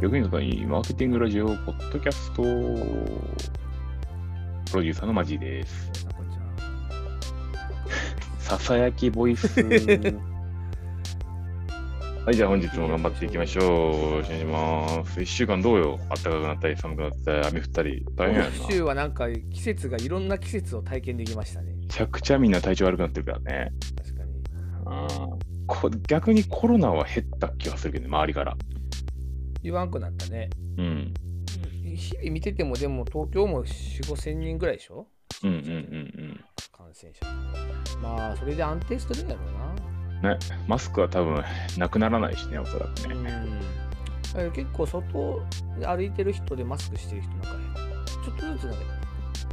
役に立たないマーケティングラジオポッドキャストプロデューサーのマジーです。皆さ。ささやきボイス。はい、じゃあ本日も頑張っていきましょう。お願いします。一週間どうよ？暖かくなったり寒くなったり雨降ったり大変やな。今週はなんか季節がいろんな季節を体験できましたね。めちゃくちゃみんな体調悪くなってるからね。確かに。うんこ逆にコロナは減った気がするけどね、周りから。言わんくなったね。うん。日々見ててもでも東京も4、5千人ぐらいでしょ？うんうんうん感染者。まあそれで安定してるんやろうん。ね、マスクは多分なくならないしね、おそらくうな。ね。うん。結構外で歩いてる人でマスクしてる人なんかちょっとずつなんか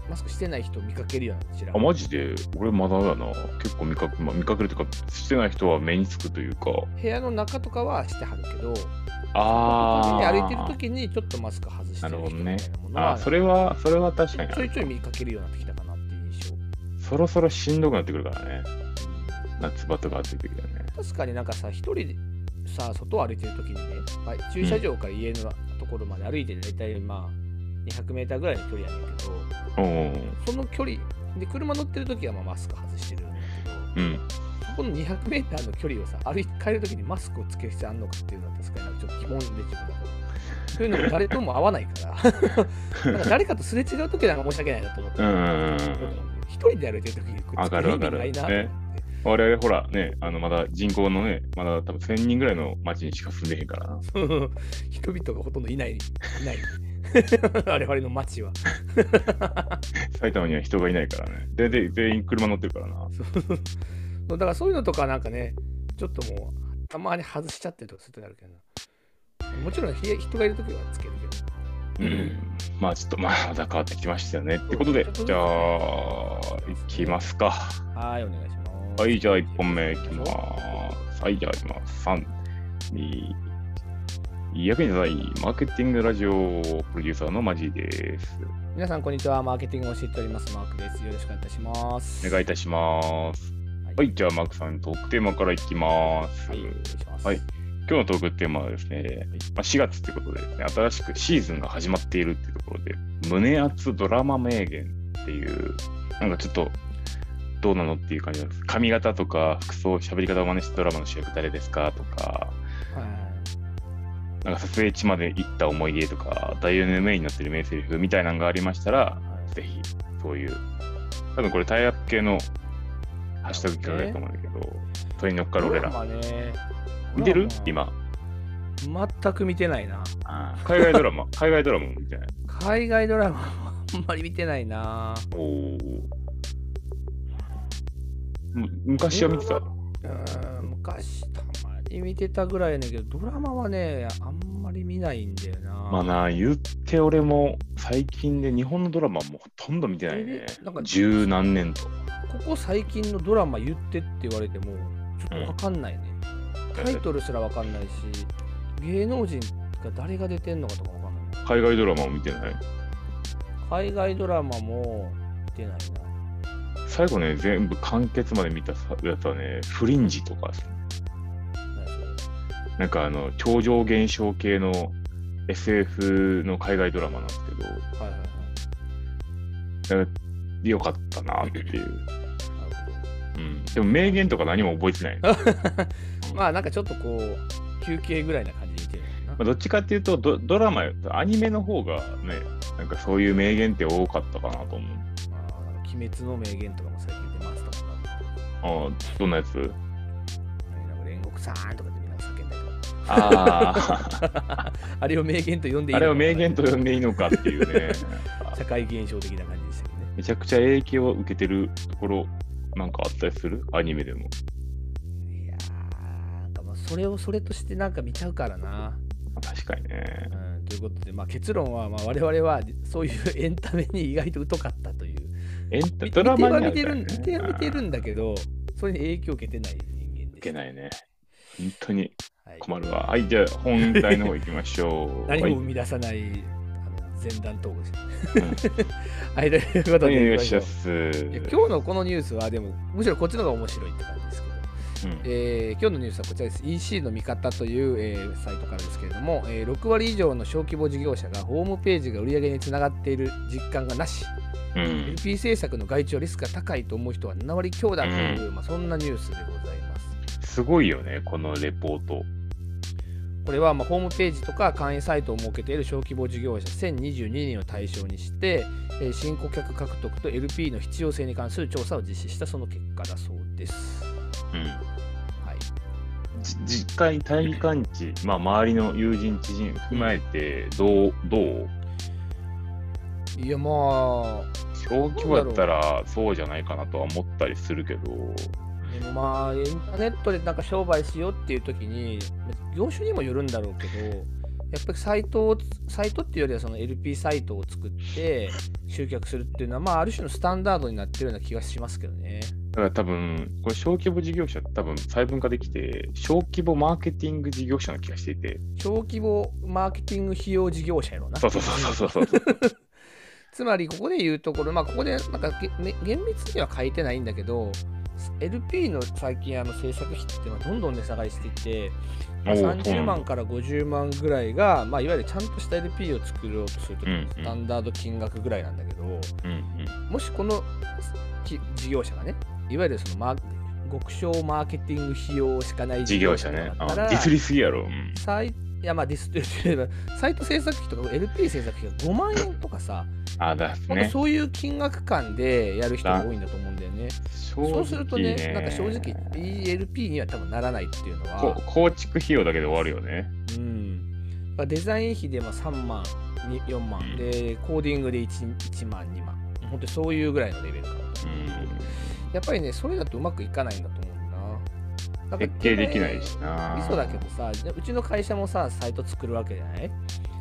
マスクしてない人見かけるようなちらあ、マジで？俺まだだな。結構見かけ、まあ、見かけるというか、してない人は目につくというか。部屋の中とかはしてはるけど、ああ。歩いてる時にちょっとマスク外してる人みたいなものは、あーそれは、それは確かにちょいちょい見かけるようになってきたかなっていう印象。そろそろしんどくなってくるからね。夏場とか暑い時だね。確かになんかさ、一人でさ、外を歩いてる時にね、まあ、駐車場から家のところまで歩いて大体まあ200メーターぐらいの距離やねんけど、うん。その距離で車乗ってる時はまあマスク外してるんだけど、うん。そこの200メーターの距離をさ、歩いて帰る時にマスクをつける必要あんのかっていうのは確かにちょっと疑問で自分だそういうのも誰とも合わないから、なんか誰かとすれ違う時なんか申し訳ないなと思って。一人で歩いてる時にくっつける意味ないなと思って。我々ほらね、あのまだ人口のね、まだ多分1000人ぐらいの町にしか住んでへんからな。人々がほとんどいない。いない。我々の街は。埼玉には人がいないからね。で、で全員車乗ってるからな。そうだからそういうのとかなんかね、ちょっともう、たまに外しちゃってるとかするとあるけどもちろんひ人がいる時はつけるけど。うん。まあちょっとまあまだ変わってきましたよね。ってことで、じゃあ、いきますか。はい、お願いします。はい、じゃあ1本目いきます。はい、じゃあいきます。3、2、役に立たないマーケティングラジオプロデューサーのマジーです。皆さん、こんにちは。マーケティングを教えております。マークです。よろしくお願いいたします。お願いいたします。はいはい、じゃあマークさん、トークテーマからいきます。はい。はい今日のトークテーマはですね、まあ、4月ってことでですね、新しくシーズンが始まっているっていうところで、胸熱ドラマ名言っていう、なんかちょっと、どうなのっていう感じなんです。髪型とか服装、喋り方を真似したドラマの主役誰ですかとか、はいなんか撮影地まで行った思い出とか、ダイヤのメインになってる名台詞みたいなのがありましたら、はいぜひ、そういう、多分これタイアップ系のハッシュタグ企画だと思うんだけど、それに乗っかる俺ら。ね。見てる？今。マ全く見てないな。海外ドラマ、海外ドラマも見てない。海外ドラマは あんまり見てないな。おお。む昔は見てた？うーん昔たまに見てたぐらいやねんけど、ドラマはね、あんまり見ないんだよな。まあな、言って俺も最近で日本のドラマもほとんど見てないねえ。なんか十何年と。ここ最近のドラマ言ってって言われても、ちょっとわかんないね。タイトルすらわかんないし、芸能人が誰が出てんのかとかわかんない。海外ドラマも見てない？海外ドラマも見てないな。最後ね、全部完結まで見たやつはね、フリンジとか、なんかあの、超常現象系の SF の海外ドラマなんですけど、はいはいはい。よかったなっていう。うん、でも名言とか何も覚えてない。まあなんかちょっとこう、休憩ぐらいな感じで見てるのかあどっちかっていうとド、ドラマよりアニメの方がね、なんかそういう名言って多かったかなと思う。な。まあ、なんか鬼滅の名言とかも最近出ますとかな。ああ、どんなやつ？なんか煉獄さんとかああれを名言と呼んでいあ、いのかあれを名言と呼んでいいのかっていうね。社会現象的な感じでしたけどね。めちゃくちゃ影響を受けてるところ、なんかあったりする？アニメでも。いやー、なんかまあそれをそれとしてなんか見ちゃうからな。確かにね。うん、ということで、まあ、結論は、まあ、我々はそういう エンタメに意外と疎かったという。エンタ見ドラマには見ては見てるんだけど、それに影響を受けてない人間です。いけないね。本当にはい、困るわ。はい、じゃあ本題の方行きましょう。何はいも生み出さない、あの前段トークです。うん はい、ということはい、で、今日のこのニュースは、でも、むしろこっちの方が面白いって感じですけど、うんえー今日のニュースはこちらです。EC の見方という、えーサイトからですけれども、えー6割以上の小規模事業者がホームページが売り上げにつながっている実感がなし、うん。LP 政策の外注はリスクが高いと思う人は7割強だという、まあ、そんなニュースでございます。すごいよね、このレポート。これはまあホームページとか会員サイトを設けている小規模事業者1022人を対象にして、えー新顧客獲得と LP の必要性に関する調査を実施したその結果だそうです。うん。はい、じ実際、対義感知、まあ、周りの友人、知人踏まえて、どう、どう？いやまあ小規模やったらそうじゃないかなとは思ったりするけど、まあ、インターネットでなんか商売しようっていう時に、業種にもよるんだろうけど、やっぱりサイトを、サイトっていうよりはその LP サイトを作って集客するっていうのは、まあ、ある種のスタンダードになってるような気がしますけどね。だから多分、これ小規模事業者多分細分化できて、小規模マーケティング事業者な気がしていて、小規模マーケティング費用事業者やろな。そうそうそうそうそう。つまり、ここで言うところ、まあ、ここでなんか厳密には書いてないんだけど、LP の最近あの制作費ってまあどんどん値下がりしていて、まあおーそうなんだ30万から50万ぐらいが、まあ、いわゆるちゃんとした LP を作ろうとするとスタンダード金額ぐらいなんだけど、もしこのき事業者がね、いわゆるそのマー極小マーケティング費用しかない事業者だったらディスりすぎやろ。うん。サイいやまあディスって言えばサイト制作費とか LP 制作費が5万円とかさ、あ、だね。そういう金額感でやる人が多いんだと思うんだよね。そうするとね、なんか正直 ELP には多分ならないっていうのは、構築費用だけで終わるよね。うん、デザイン費でまあ3万、4万、うんで、コーディングで 1, 1万、2万、本当にそういうぐらいのレベルかなと。うん。やっぱりね、それだとうまくいかないんだと思な。なんか設計できないしな。ミソだけどさ、うちの会社もさ、サイト作るわけじゃない？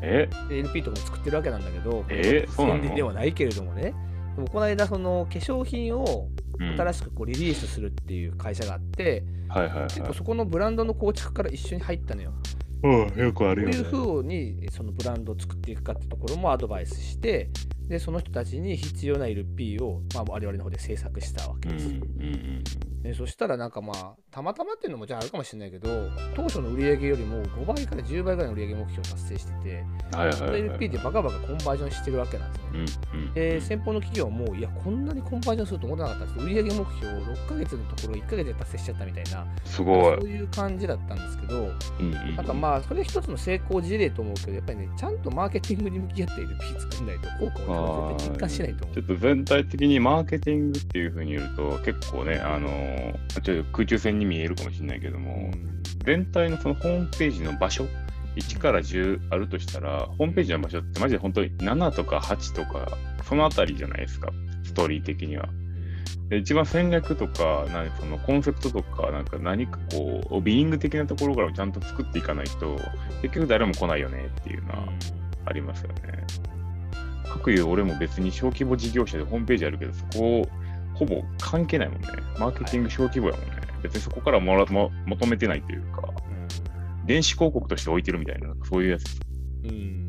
え？で LP とかも作ってるわけなんだけど、え？そうではないけれどもね。でもこの間、その化粧品をうん新しくこうリリースするっていう会社があって、はいはいはい結構そこのブランドの構築から一緒に入ったのよ。うん、よくあるよ、どういうね。風にそのブランドを作っていくかってところもアドバイスして、でその人たちに必要な LP を、まあ、我々の方で制作したわけうんです。うんでそしたらなんかまあたまたまっていうのもじゃああるかもしれないけど当初の売り上げよりも5倍から10倍ぐらいの売り上げ目標を達成してて、うん。はいはいはい。LP でバカバカコンバージョンしてるわけなんですよね。うんうん。で先方の企業もいやこんなにコンバージョンすると思ってなかったんです売上目標を6ヶ月のところ1ヶ月で達成しちゃったみたいなすごいそう。いう感じだったんですけどうんうんなんかまあそれ一つの成功事例と思うけどやっぱりねちゃんとマーケティングに向き合って LP 作んないと効果を絶対実感しないと思うちょっと全体的にマーケティングっていうふうに言うと、結構ね、あのーちょっと空中戦に見えるかもしれないけども、全体のそのホームページの場所、1から10あるとしたら、ホームページの場所ってマジで本当に7とか8とか、そのあたりじゃないですか、ストーリー的には。で一番戦略とか、なそのコンセプトとか、なんか何かこう、ビーイング的なところからもちゃんと作っていかないと、結局誰も来ないよねっていうのはありますよね。各いう俺も別に小規模事業者でホームページあるけど、そこほぼ関係ないもんね。マーケティング小規模やもんね。別にそこからもらも求めてないというか、電子広告として置いてるみたいな、なんかそういうやつ。うんうん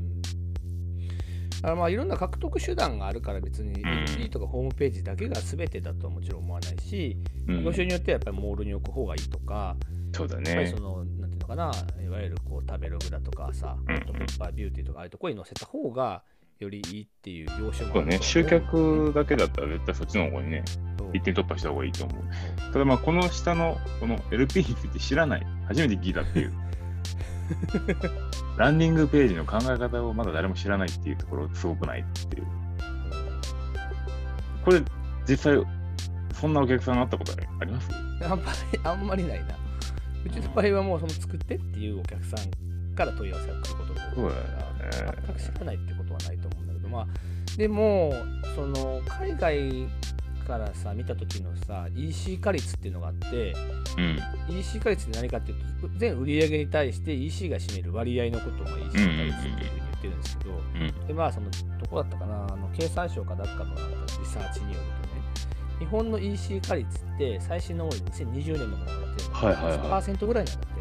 だからまあいろんな獲得手段があるから別にん LP とかホームページだけが全てだとはもちろん思わないし、うん業種によってはやっぱりモールに置く方がいいとか、そうだやっぱりねそ。の、なんていうのかな、いわゆるこう食べログだとかさ、うんビューティーとかああいうところに載せた方がよりいいっていう業種もそうね、と集客だけだったら絶対そっちの方にね、一点突破した方がいいと思う。ただまあ、この下のこの LP について知らない、初めて聞いたっていう。ランディングページの考え方をまだ誰も知らないっていうところすごくないっていう。これ、実際、そんなお客さんあったことあります？あんまり、あんまりないな。うちの場合はもうその作ってっていうお客さんから問い合わせが来ることが多いから、ね。全く知らないってまあ、でも、その、海外からさ、見た時のさ、EC 化率っていうのがあって、うん。EC 化率って何かっていうと、全売上に対して EC が占める割合のことをまあ EC 化率っていうふうに言ってるんですけど、うん。で、まあ、その、どこだったかな、あの経産省かなんかのリサーチによるとね、日本の EC 化率って最新のもので2020年のものってるはいはいはい1%ぐらいなんだって。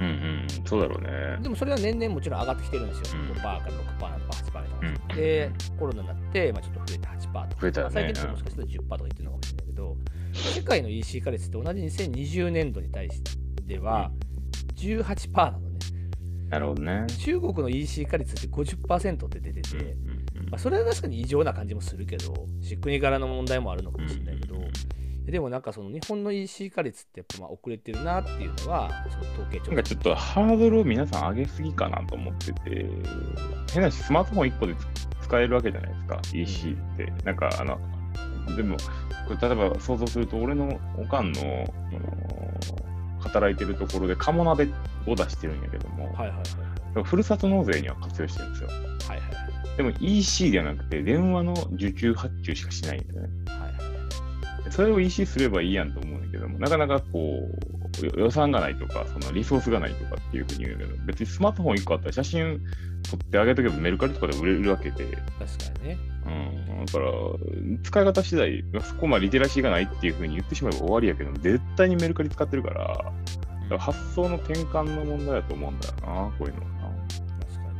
うんうん。そうだろうね。でもそれは年々もちろん上がってきてるんですよ。うん5%から6%とか8%みたいな。うんで、コロナになって、まあ、ちょっと増えて8%とか、増えたよねまあ最近ちょっともしかしたら10%とか言ってるのかもしれないけど、世界の EC 化率って同じ2020年度に対しては18%なのね。なるほどね。中国の EC 化率って50%って出てて、まあ、それは確かに異常な感じもするけど、国柄の問題もあるのかもしれないけど、でもなんかその日本の EC 化率ってやっぱまあ遅れてるなっていうのは、その統計なんかちょっとハードルを皆さん上げすぎかなと思ってて、変なし、スマートフォン1個で使えるわけじゃないですか、EC って。なんか、あの、でも、例えば想像すると、俺のおかんの、あの働いてるところで鴨鍋を出してるんやけども、はいはいはい。ふるさと納税には活用してるんですよ。はいはいはい。でも EC ではなくて、電話の受注発注しかしないんだよね。はいはいそれを EC すればいいやんと思うんだけども、なかなかこう、よ予算がないとか、そのリソースがないとかっていうふうに言うけど、別にスマートフォン1個あったら写真撮ってあげとけばメルカリとかで売れるわけで、確かにね。うん、だから、使い方次第、そこまでリテラシーがないっていうふうに言ってしまえば終わりやけど、絶対にメルカリ使ってるから、だから発想の転換の問題だと思うんだよな、こういうのはな。確かに確か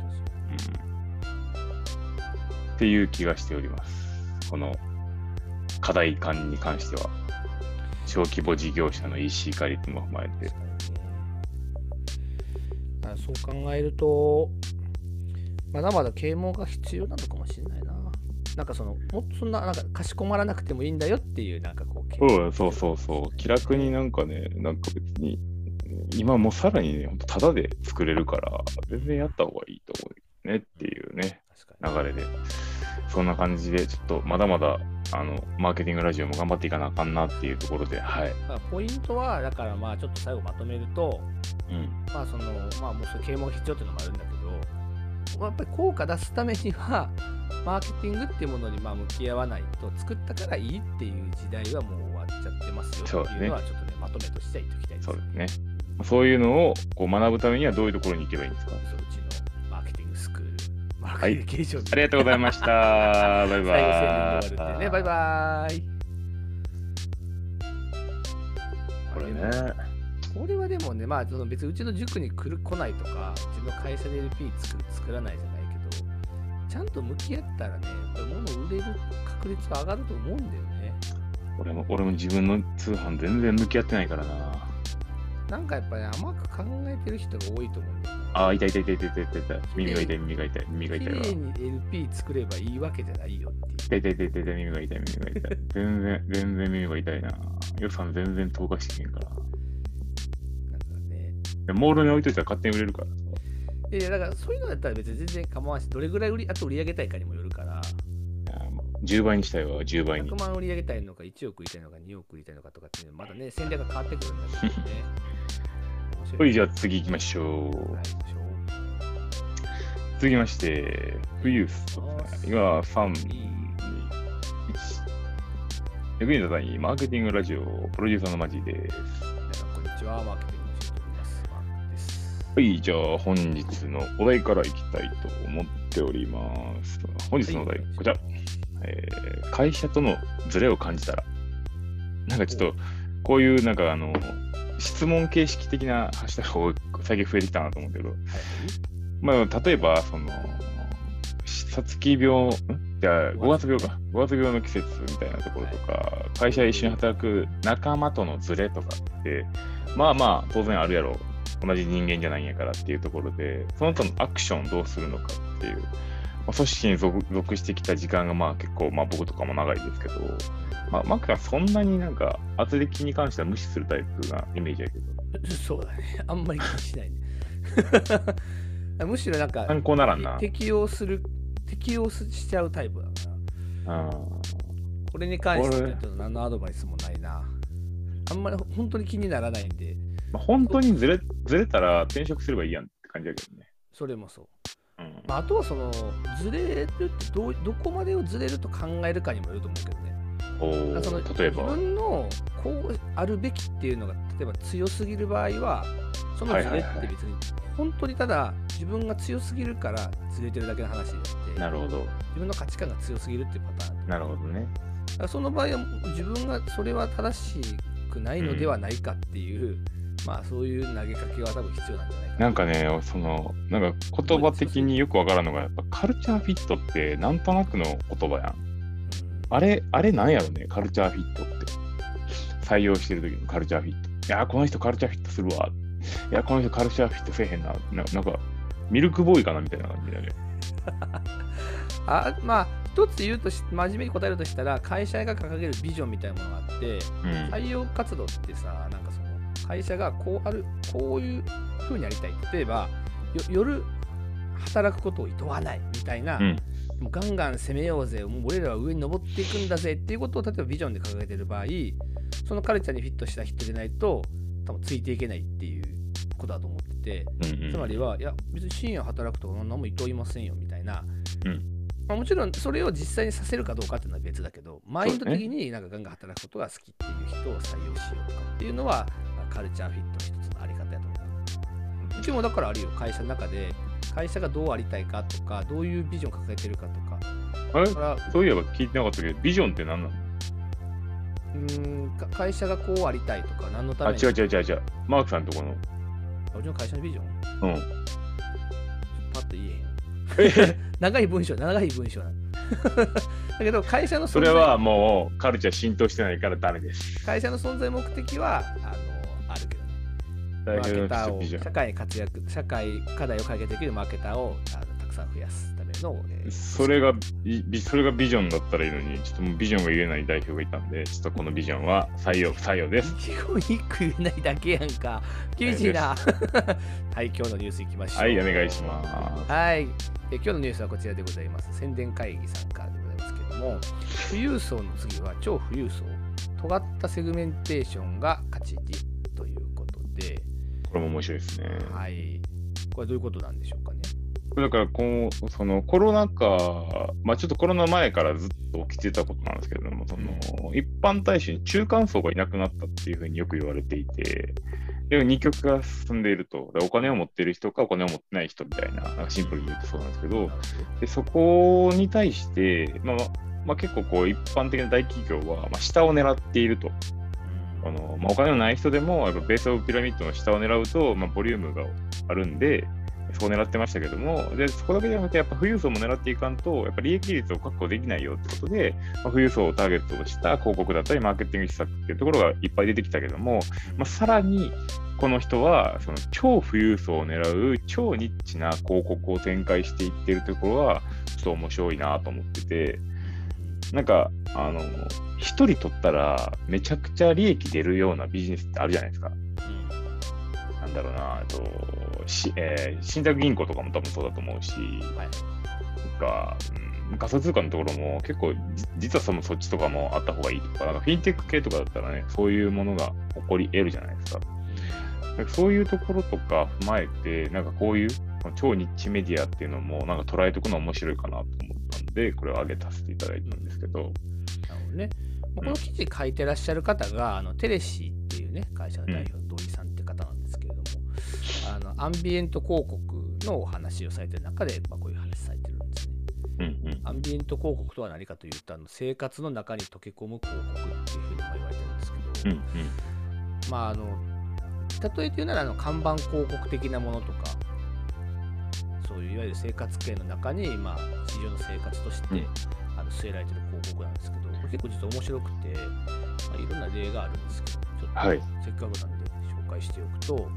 うん、っていう気がしております。この課題感に関しては、小規模事業者の EC 化率も踏まえてそう考えると、まだまだ啓蒙が必要なのかもしれないな。なんかその、もっとそんな、なんか、かしこまらなくてもいいんだよっていう、なんかこう、そうそうそうそう、気楽になんかね、なんか別に、今もうさらにね、ほんとタダで作れるから、全然やった方がいいと思うねっていうね。流れで。そんな感じで、ちょっとまだまだ、あの、マーケティングラジオも頑張っていかなあかんなっていうところで、はい。まあ、ポイントは、だからまあ、ちょっと最後まとめると、うん。まあ、その、まあ、もうそういう啓蒙が必要っていうのもあるんだけど、やっぱり効果出すためには、マーケティングっていうものにまあ向き合わないと、作ったからいいっていう時代はもう終わっちゃってますよっていうのは、ちょっとね、まとめとしては言っておきたいです。そうですね。そういうのをこう学ぶためにはどういうところに行けばいいんですか？マーはいケティング継承ありがとうございました。バイバイ。最後宣伝で終わるっていうね、バイバーイ。これね。これはでもね、まあ、その別にうちの塾に来る来ないとか、うちの会社で LP 作る作らないじゃないけど、ちゃんと向き合ったらね、やっぱり物売れる確率は上がると思うんだよね。俺も俺も自分の通販全然向き合ってないからな。なんかやっぱり、ね、甘く考えてる人が多いと思うんだよね。あ、痛い痛い痛い痛い痛い痛い痛い。耳が痛い耳が痛い耳が痛いわ。麗に LP 作ればいいわけじゃないよっていう。痛い痛い痛い痛い痛い耳が痛い耳が痛い。全然、全然耳が痛いな。予算全然投下してへんから。なんかね。でモールに置いといたら勝手に売れるからさ。いや、だからそういうのだったら別に全然構わんし、どれぐらい売り、あと売り上げたいかにもよるから、10倍にしたいわ、10倍に100。万売り上げたいのか、1億売りたいのか、2億売りたいのかとかっていうのはまだね、戦略が変わってくるんだけどね。はい、じゃあ次行きましょう。はい、続きまして、冬ストですね。今、3、2、1。役に立たないマーケティングラジオ、プロデューサーのマジです。皆さん、こんにちは。マーケティングの仕事をしております。マーです。はい、じゃあ本日のお題からいきたいと思っております。本日のお題、こちら。えー会社とのズレを感じたら。なんかちょっと、こういうなんかあの、質問形式的なハッシュタグが最近増えてきたなと思うけど、はい。まあ、例えば、その、さつき病、ん？じゃあ、5月病か。5月病の季節みたいなところとか、会社で一緒に働く仲間とのズレとかって、まあまあ、当然あるやろ。同じ人間じゃないんやからっていうところで、その他のアクションをどうするのかっていう、まあ、組織に属属してきた時間がまあ結構、まあ僕とかも長いですけど、まあ、マックはそんなになんか、圧力に関しては無視するタイプなイメージやけど、そうだね。あんまり気にしないね。むしろなんか、参考ならんな。適用する、適用しちゃうタイプだから。うんこれに関しては何のアドバイスもないな。あんまり本当に気にならないんで、まあ、本当にずれずれたら転職すればいいやんって感じだけどね。それもそう。うんまあ、あとはその、ずれるってどうどこまでをずれると考えるかにもよると思うけどね。そのー例えば。自分のこうあるべきっていうのが例えば強すぎる場合はそのズレって別に本当にただ自分が強すぎるからずれてるだけの話であってなるほど。自分の価値観が強すぎるっていうパターンだなるほどね。その場合は自分がそれは正しくないのではないかっていう、まあそういう投げかけは多分必要なんじゃないかなんかね、その、なんか言葉的によくわからんのが、やっぱカルチャーフィットってなんとなくの言葉やん。うんあれ、あれなんやろね、カルチャーフィットって。採用してる時のカルチャーフィット。いや、この人カルチャーフィットするわ。いや、この人カルチャーフィットせえへんな。ななんか、ミルクボーイかなみたいな感じだね。あまあ一つ言うとし真面目に答えるとしたら会社が掲げるビジョンみたいなものがあってうん。採用活動ってさなんかその会社がこうあるこういう風にやりたい例えばよ夜働くことを厭わないみたいな、うんもうガンガン攻めようぜ。もう俺らは上に登っていくんだぜ。っていうことを例えばビジョンで掲げてる場合そのカルチャーにフィットした人でないと多分ついていけないっていうことだと思っててうんうん。つまりは、いや、別に深夜働くとか何も厭いませんよみたいな、うん。まあ、もちろんそれを実際にさせるかどうかっていうのは別だけど、マインド的になんかガンガン働くことが好きっていう人を採用しようとかっていうのは、まあカルチャーフィットの一つのあり方やと思う。うちもだからあるよ、会社の中で、会社がどうありたいかとか、どういうビジョンを抱えてるかとか、あれ？そういえば聞いてなかったけど、ビジョンって何なの？うーんか会社がこうありたいとか、何のたあ、めに？違う違う違う違う。マークさんとこの。あうちの会社のビジョン？うん。パッと言えへんよ。長い文章、長い文章なの。だけど、会社の存在それはもうカルチャー浸透してないからダメです。会社の存在目的はあの。マーケターを社会に活躍、社会課題を解決できるマーケターをあのたくさん増やすための。えーン。それがそれがビジョンだったらいいのに、ちょっともうビジョンが言えない代表がいたんで、ちょっとこのビジョンは採用、不採用です。一語一句言えないだけやんか。厳しいな。はい、今日のニュースいきましょう。はい、お願いします。はい。え今日のニュースはこちらでございます。宣伝会議さんからでございますけれども、富裕層の次は超富裕層。尖ったセグメンテーションが勝ち字ということで、これも面白いですね。はい。これはどういうことなんでしょうかね？だからこう、そのコロナ禍、まあちょっとコロナ前からずっと起きてたことなんですけれども、その一般大衆に中間層がいなくなったっていうふうによく言われていて、で二極が進んでいると、でお金を持っている人かお金を持ってない人みたいな、なシンプルに言うとそうなんですけどでそこに対して、まあまあまあ、結構こう一般的な大企業は、まあ、下を狙っていると。あのまあ、お金のない人でも、やっぱベースオブピラミッドの下を狙うと、まあ、ボリュームがあるんで、そこを狙ってましたけども、でそこだけじゃなくて、やっぱ富裕層も狙っていかんと、やっぱ利益率を確保できないよってことで、まあ、富裕層をターゲットとした広告だったり、マーケティング施策っていうところがいっぱい出てきたけども、まあ、さらに、この人は、その超富裕層を狙う超ニッチな広告を展開していってるところは、ちょっと面白いなと思ってて、なんか、あの、一人取ったらめちゃくちゃ利益出るようなビジネスってあるじゃないですか。なんだろうな、えっと、しえー信託銀行とかも多分そうだと思うし、はいなんか、うん、仮想通貨のところも結構じ、実はそのそっちとかもあった方がいいとか、なんかフィンテック系とかだったらね、そういうものが起こり得るじゃないですか。かそういうところとか踏まえて、なんかこういう超ニッチメディアっていうのもなんか捉えておくの面白いかなと思んで、これを挙げさせていただいたんですけど、なるほどね。この記事書いてらっしゃる方が、あのテレシーっていうね、会社の代表、土井さんって方なんですけれども、あのアンビエント広告のお話をされてる中で、まあ、こういう話されてるんですね。うんうん。アンビエント広告とは何かというと、あの生活の中に溶け込む広告っていうふうにまあ言われてるんですけど、うんうん。まああの、例えて言うならあの看板広告的なものとか、そういういわゆる生活圏の中に、まあ、市場の生活として、うん。あの据えられてる広告なんですけど、これ結構実は面白くて、まあ、いろんな例があるんですけど、ちょっとはい。せっかくなんで紹介しておくと、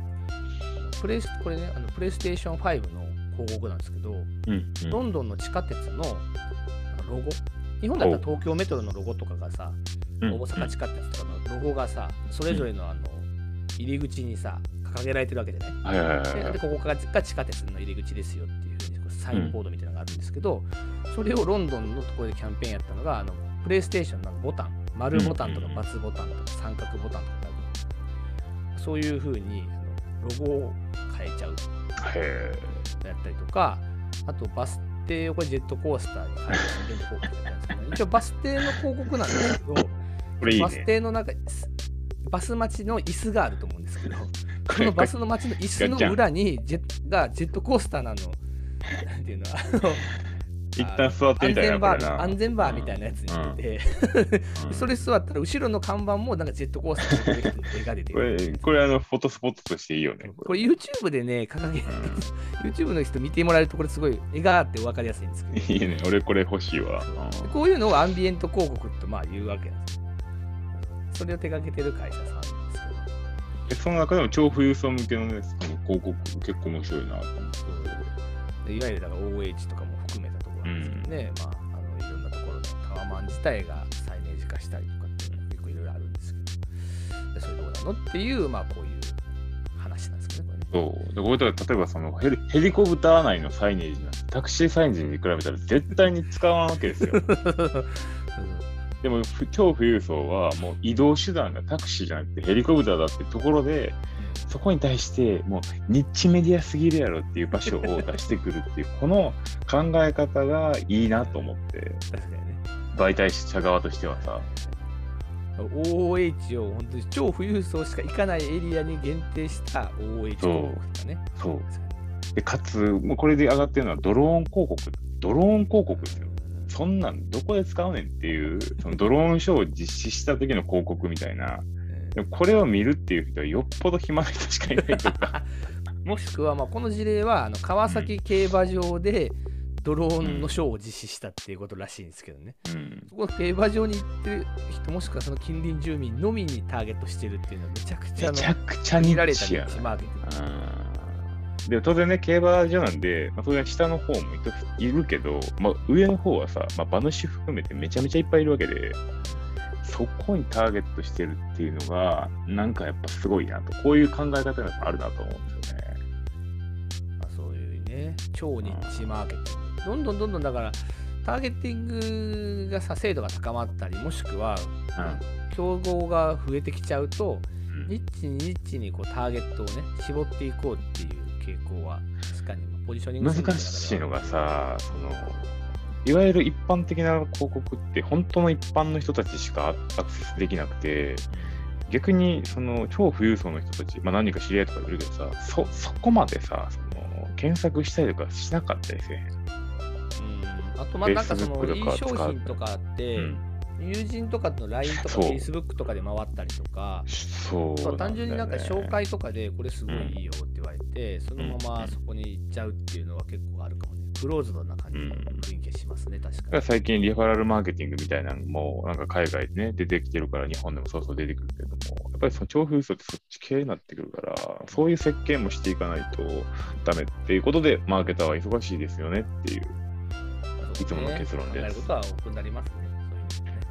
プレイスこれね、あのプレイステーション5の広告なんですけど、うんうん。ロンドンの地下鉄のロゴ、日本だったら東京メトロのロゴとかがさ、うん。大阪地下鉄とかのロゴがさ、それぞれのあの入り口にさ、掲げられてるわけじゃない。はいはいはいはいででここがが地下鉄の入り口ですよっていうふうにこうサインボードみたいなのがあるんですけど、それをロンドンのところでキャンペーンやったのが、あのプレイステーションのボタン、丸ボタンとかうんうんうん×ボタンとか三角ボタンとかあるそういうふうにあのロゴを変えちゃうへやったりとか、あとバス停をこれジェットコースターに変えるイベント広告だったんですけど、一応バス停の広告なんですけど、いいバスね。停の中、すバス待ちの椅子があると思うんですけど、このバスの待ちの椅子の裏にジェがジェットコースターなの、なんていうの、あの 一旦座ってみたいな安全バー安全バーみたいなやつになってて、うん それ座ったら後ろの看板もなんかジェットコースターの絵が出てこる。れ、これあの、フォトスポットとしていいよね。これ YouTube でね、掲げ、YouTube の人見てもらえるとこれすごい絵があって分かりやすいんですけど、いいね。俺これ欲しいわ。こういうのをアンビエント広告とまあ言うわけなんですよ。それを手掛けてる会社さんなんですえその中でも超富裕層向けのね、その広告結構面白いなと思って。いわゆるだから OH とかも含めたところなんですけどね、まあ、あのいろんなところのタワマン自体がサイネージ化したりとかっていうのが結構いろいろあるんですけど、でそれどうなのっていう、まあ、こういう話なんですけどね。そう。で、これだ例えばそのヘリヘリコプター内のサイネージなんてタクシーサイネージに比べたら絶対に使わんわけですよ。でもふ超富裕層はもう移動手段がタクシーじゃなくてヘリコプターだってところでそこに対してもうニッチメディアすぎるやろっていう場所を出してくるっていう この考え方がいいなと思って。確かにね。媒体者側としてはさ。OH を本当に超富裕層しか行かないエリアに限定した OH 広告とかね。そう。でかつもうこれで上がってるのはドローン広告。ドローン広告ですよそんなんどこで使うねんっていうそのドローンショーを実施した時の広告みたいな。これを見るっていう人はよっぽど暇な人しかいないとか。もしくは、まあ、この事例はあの川崎競馬場でドローンのショーを実施したっていうことらしいんですけどね。うん。そこの競馬場に行ってる人、もしくはその近隣住民のみにターゲットしてるっていうのはめちゃくちゃのめちゃくちゃられたッチやニッチマーケティング。うんでも当然ね、競馬場なんで、まあ、当然下の方もいるけど、まあ、上の方はさ、まあ、馬主含めてめちゃめちゃいっぱいいるわけで、そこにターゲットしてるっていうのが、なんかやっぱすごいなと、こういう考え方があるなと思うんですよね。まあ、そういうね、超ニッチマーケティング。どんどんどんどんだから、ターゲティングがさ、精度が高まったり、もしくは、競合が増えてきちゃうと、うん。ニッチにニッチにこうターゲットをね、絞っていこうっていう傾向は、確かにポジショニング難しいのがさ、その、いわゆる一般的な広告って、本当の一般の人たちしかアクセスできなくて、逆にその超富裕層の人たち、まあ、何人か知り合いとかいるけどさ、そそこまでさその、検索したりとかしなかったりせえへん。うん。あと、まあ、なんかその、いい商品とかって、うん友人とかとの LINE とか Facebook とかで回ったりとか、そうまあ単純になんか紹介介とかでこれすごいいいよって言われて、そのままそこに行っちゃうっていうのは結構あるかもね。クローズドな感じの雰囲気がしますね、確かに。最近リファラルマーケティングみたいなのもなんか海外でね出てきてるから日本でもそうそう出てくるけどもやっぱりその超富裕層ってそっち系になってくるからそういう設計もしていかないとダメっていうことでマーケターは忙しいですよねっていういつもの結論です考えることは多くなりますね。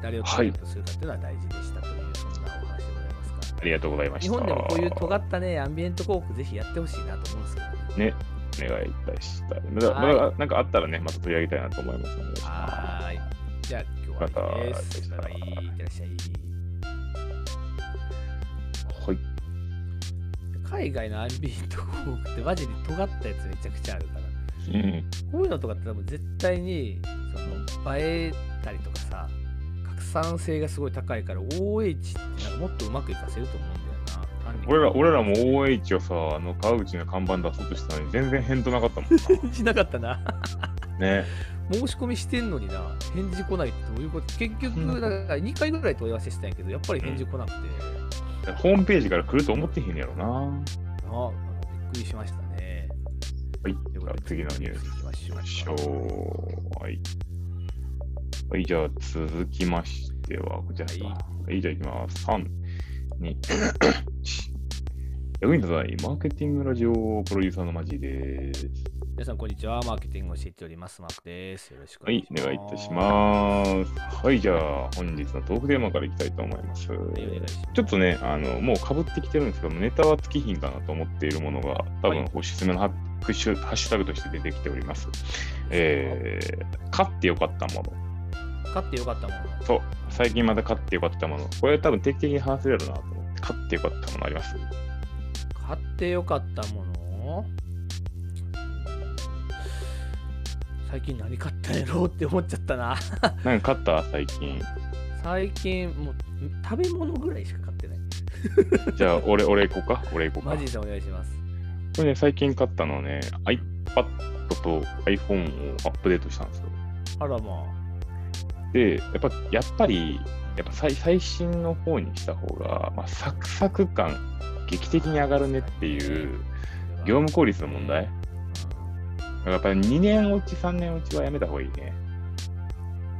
誰をターゲットするかっていうのは大事でしたという、そんなお話でございますか。ありがとうございました日本でもこういう尖ったね、アンビエント広告ぜひやってほしいなと思うんですけどね。ねお願いいたしたいまだまだなんかあったらねまた取り上げたいなと思いますのではーい。じゃあ今日は以上です。バイバイ。いってらっしゃい。はい海外のアンビエント広告ってマジで尖ったやつめちゃくちゃあるから。うんこういうのとかって多分絶対にその映えたりとかさ、拡散性がすごい高いから OH ってなんかもっとうまくいかせると思うんだよ俺ら俺らも OH をさあの川口の看板出そうとしたのに全然返答なかったもんな しなかったな。ね申し込みしてんのにな、返事来ないってどういうこと？結局、から2回ぐらい問い合わせしたんやけど、やっぱり返事来なくて、ホームページから来ると思ってへんやろなあなんかびっくりしましたね。はいで次のニュースいきましょう。ましょう。はい。はい、じゃあ続きましては、こちらですか。ははい、じゃあいきます。3、2、1。役に立たないマーケティングラジオプロデューサーのマジです。皆さん、こんにちは。マーケティングを教えております。マークです。よろしくおはい願いし、ます。お願いいたします。はい、じゃあ本日のトークテーマからいきたいと思います。ちょっとね、あのもうかぶってきてるんですけど、ネタは尽きひんかなと思っているものが、多分はいおすすめのハッシュハッシュタグとして出てきております。えー、買ってよかったもの。買ってよかったもの。そう、最近また買ってよかったもの。これ多分定期的に話せるやろなと思って、買ってよかったものあります買ってよかったもの？最近何買ったんやろうって思っちゃったな。なんか買った？最近。最近、もう食べ物ぐらいしか買ってない。じゃあ、俺、俺行こうか。俺行こうか。こマジでお願いします。れね、最近買ったのはね、iPad と iPhone をアップデートしたんですよ。あらまで、やっぱ、やっぱり、やっぱ最最新の方にした方が、まあ、サクサク感、劇的に上がるねっていう、あ。業務効率の問題。やっぱり2年落ち、3年落ちはやめた方がいいね。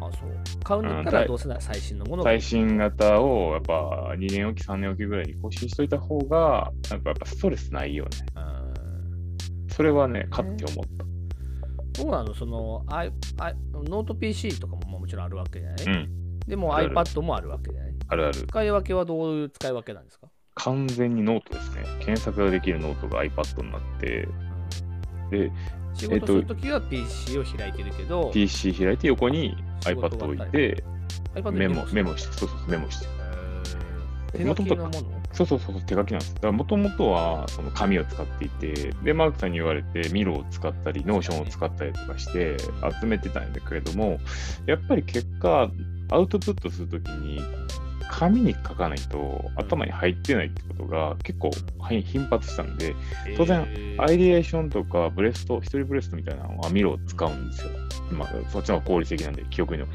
あそう買うんだったらどうせなら最新のものが最新型をやっぱ2年おき、3年おきぐらいに更新しといた方が、なんかやっぱストレスないよね。うんそれはね、買って思った。どうなのその、I I、ノート PC とかももちろんあるわけじゃない、うん、でも iPad もあるわけじゃない？あるある。使い分けはどういう使い分けなんですか、完全にノートですね。検索ができるノートが iPad になって、で、えっと事するときは PC を開いてるけど、PC 開いて横に iPad が置いて、メモ、メモモして、そうそうメモして。手書きのもの？そうそうそう、手書きなんです。だからもともとはその紙を使っていて、で、マークさんに言われて、 Miro を使ったり、 Notion を使ったりとかして集めてたんだけれども、やっぱり結果、アウトプットするときに、紙に書かないと頭に入ってないってことが結構はい頻発したんで、当然えーアイデアションとかブレスト、一人ブレストみたいなのは Miro を使うんですよ。まあ、そっちの方が効率的なんで、記憶にの。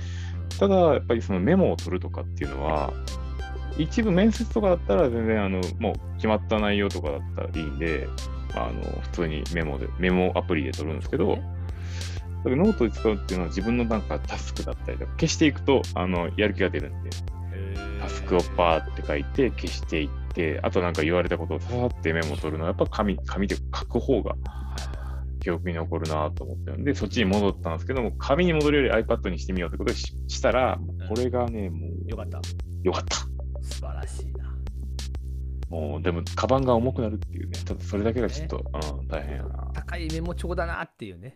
ただ、やっぱりそのメモを取るとかっていうのは、一部面接とかだったら全然あのもう決まった内容とかだったらいいんで、あの普通にメモで、メモアプリで取るんですけど、だからノートで使うっていうのは自分のなんかタスクだったりとか、消していくとあのやる気が出るんで、タスクをパーって書いて消していって、あとなんか言われたことをささってメモを取るのはやっぱ紙、紙で書く方が記憶に残るなと思ってるんで、そっちに戻ったんですけども、紙に戻るより iPad にしてみようってことをししたら、これがね、もうよかった。よかった。素晴らしいな。もう、でも、カバンが重くなるっていうね、ただそれだけがちょっと、うん、大変やな。高いメモ帳だなっていうね。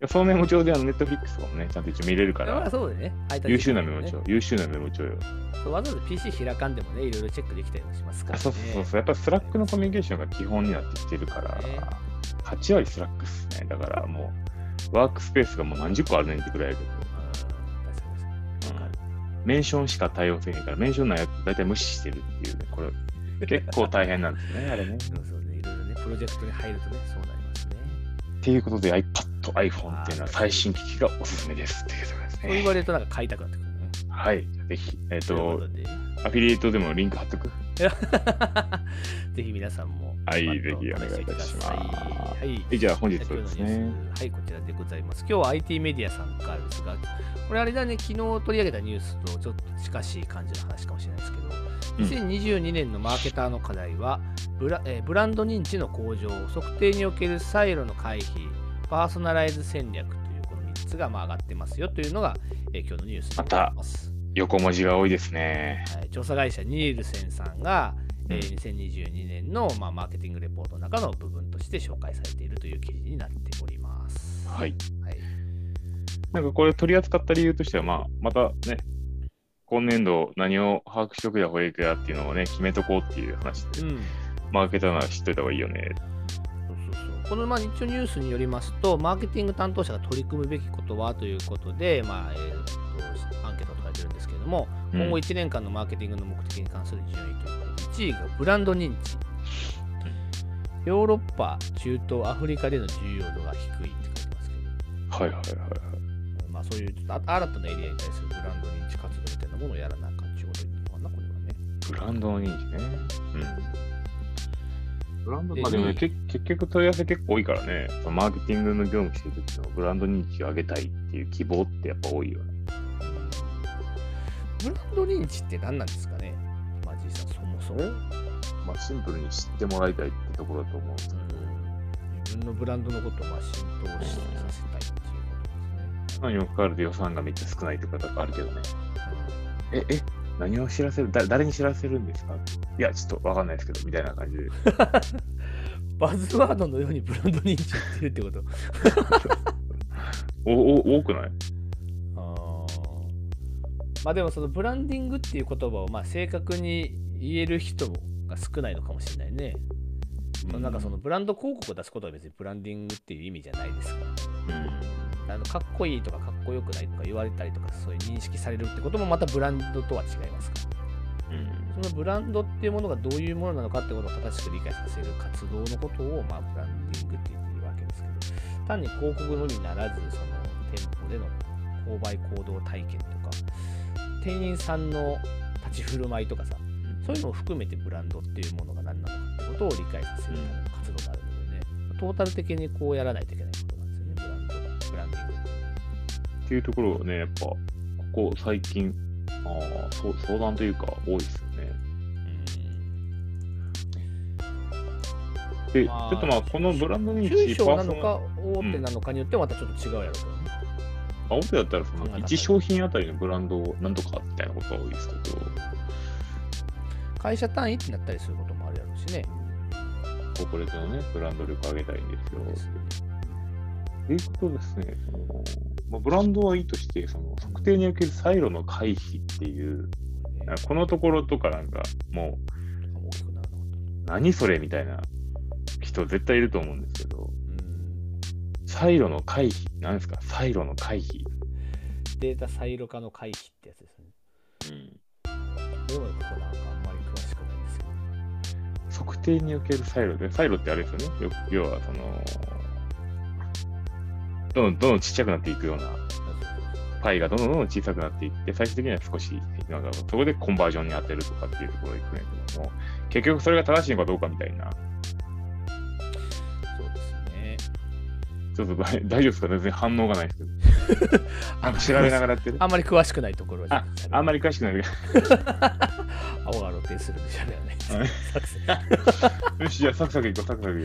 いやそのメモ帳であの、 Netflix とかもね、ちゃんと一応見れるかまあら、そうだね。優秀なメモね帳、優秀なメモ帳よ。わざわざ PC 開かんでもね、いろいろチェックできたりもしますかあら、ね。そうそうそうそう、やっぱ Slack のコミュニケーションが基本になってきてるからね、8割 Slack っすね。だからもう、ワークスペースがもう何十個あるねんってくらいやけど、メンションしか対応せへんから、メンションないやつ大体無視してるっていうね、これ、結構大変なんですね、あれね。そうそうね、いろいろね、プロジェクトに入るとね、そうなりますね。っていうことで iPad、iPhone っていうのは最新機器がおすすめですっていうことですそう言ね。われるとなんか買いたくなってくるね。はい、ぜひ、えっ、ということアフィリエイトでもリンク貼っとく？ぜひ皆さんも、はいぜひお願いいたしますはい。えじゃあ本日は今です日のニュね、ースはい、こちらでございます。今日は IT メディアさんからですが、これあれだね、昨日取り上げたニュースとちょっと近しい感じの話かもしれないですけど、2022年のマーケターの課題はブラ、えーブランド認知の向上、測定におけるサイロの回避、パーソナライズ戦略というこの3つがまあ上がってますよというのが、えー今日のニュースでございます。横文字が多いですね。はい、調査会社ニールセンさんが、えー2022年の、まあ、マーケティングレポートの中の部分として紹介されているという記事になっております。はい。はい。なんかこれ取り扱った理由としては、まあ、またね、今年度何を把握しとくや保育やっていうのをね、決めとこうっていう話で、うん。マーケターなら知っといた方がいいよね。そうそうそうこのまあ一応ニュースによりますと、マーケティング担当者が取り組むべきことはということで、まあえーども、うん今後1年間のマーケティングの目的に関する順位ということで、1位がブランド認知。ヨーロッパ、中東、アフリカでの重要度が低いって書いてますけど、はいはいはいはい。まあ、そういうちょっとあ新たなエリアに対するブランド認知活動みたいなものをやらなあかんちゅうことになるのかな、これはね。ブランドの認知ね。うん。ブランド、でまあでもね、結局問い合わせ結構多いからね、マーケティングの業務してる時のブランド認知を上げたいっていう希望ってやっぱ多いよね。ブランド認知って何なんですかね？まあ実際そもそも。まあシンプルに知ってもらいたいってところだと思うんですけど、自分のブランドのことをまあ浸透しさせたいっていうことですね。何もかかわらず予算がめっちゃ少ないとかとかあるけどね。え、え、何を知らせる？だ誰に知らせるんですか？いや、ちょっとわかんないですけど、みたいな感じで。バズワードのようにブランド認知ってるってこと。おお多くない？まあでもそのブランディングっていう言葉をまあ正確に言える人が少ないのかもしれないね。そのなんかそのブランド広告を出すことは別にブランディングっていう意味じゃないですから。うん。あのかっこいいとかかっこよくないとか言われたりとかそういう認識されるってこともまたブランドとは違いますから。うん。そのブランドっていうものがどういうものなのかってことを正しく理解させる活動のことを、まあ、ブランディングって言っているわけですけど、単に広告のみならず、その店舗での購買行動体験とか、店員さんの立ち振る舞いとかさ、そういうのを含めてブランドっていうものが何なのかってことを理解させるための活動があるのでね、トータル的にこうやらないといけないことなんですよね、ブランド、ブランディングって。いうところがね、やっぱ、ここ最近、あーそう相談というか、多いですよね。で、まあちょっとまあ、このブランド認中知、小なのか大手なのかによってまたちょっと違うやろうけどね。あ大手だったらその考え方1商品あたりのブランドをなんとかみたいなことが多いですけど、会社単位ってなったりすることもあるやろうしね。コーポレートのね、ブランド力上げたいんですよ。ということですね、そのまあ、ブランドはいいとして、その測定におけるサイロの回避っていう、ねこのところとかなんか、もう、何それみたいな人絶対いると思うんですけど、うんサイロの回避、何ですか？サイロの回避。データサイロ化の回避ってやつですね。うんでもここなんかあんまり詳しくないんですけど。測定におけるサイロで、サイロってあれですよね。よ要は、その、どんどんどんどんちっちゃくなっていくような、パイがどんどんどんどん小さくなっていって、最終的には少し、なんかそこでコンバージョンに当てるとかっていうところに行くんやけども、結局それが正しいのかどうかみたいな、ちょっと大 大丈夫ですか？全然反応がないですけど。なんか調べながらやってるあんまり詳しくないところはあ、あんまり。り詳しくない。青が露呈するんでしょうね。よし、じゃあサクサクいこう、サクサクい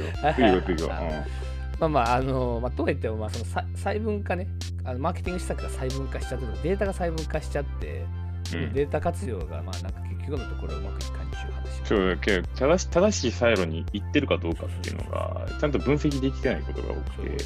こう。まあまあ、あのまあ、とはいっても、まあ、そのさ細分化ね、あのマーケティング施策が細分化しちゃってるデータが細分化しちゃって、そのデータ活用が、まあ、なんか結局のところうまくいかんっていう話もそう正し正しいサイロに行ってるかどうかっていうのが、ちゃんと分析できてないことが多くて、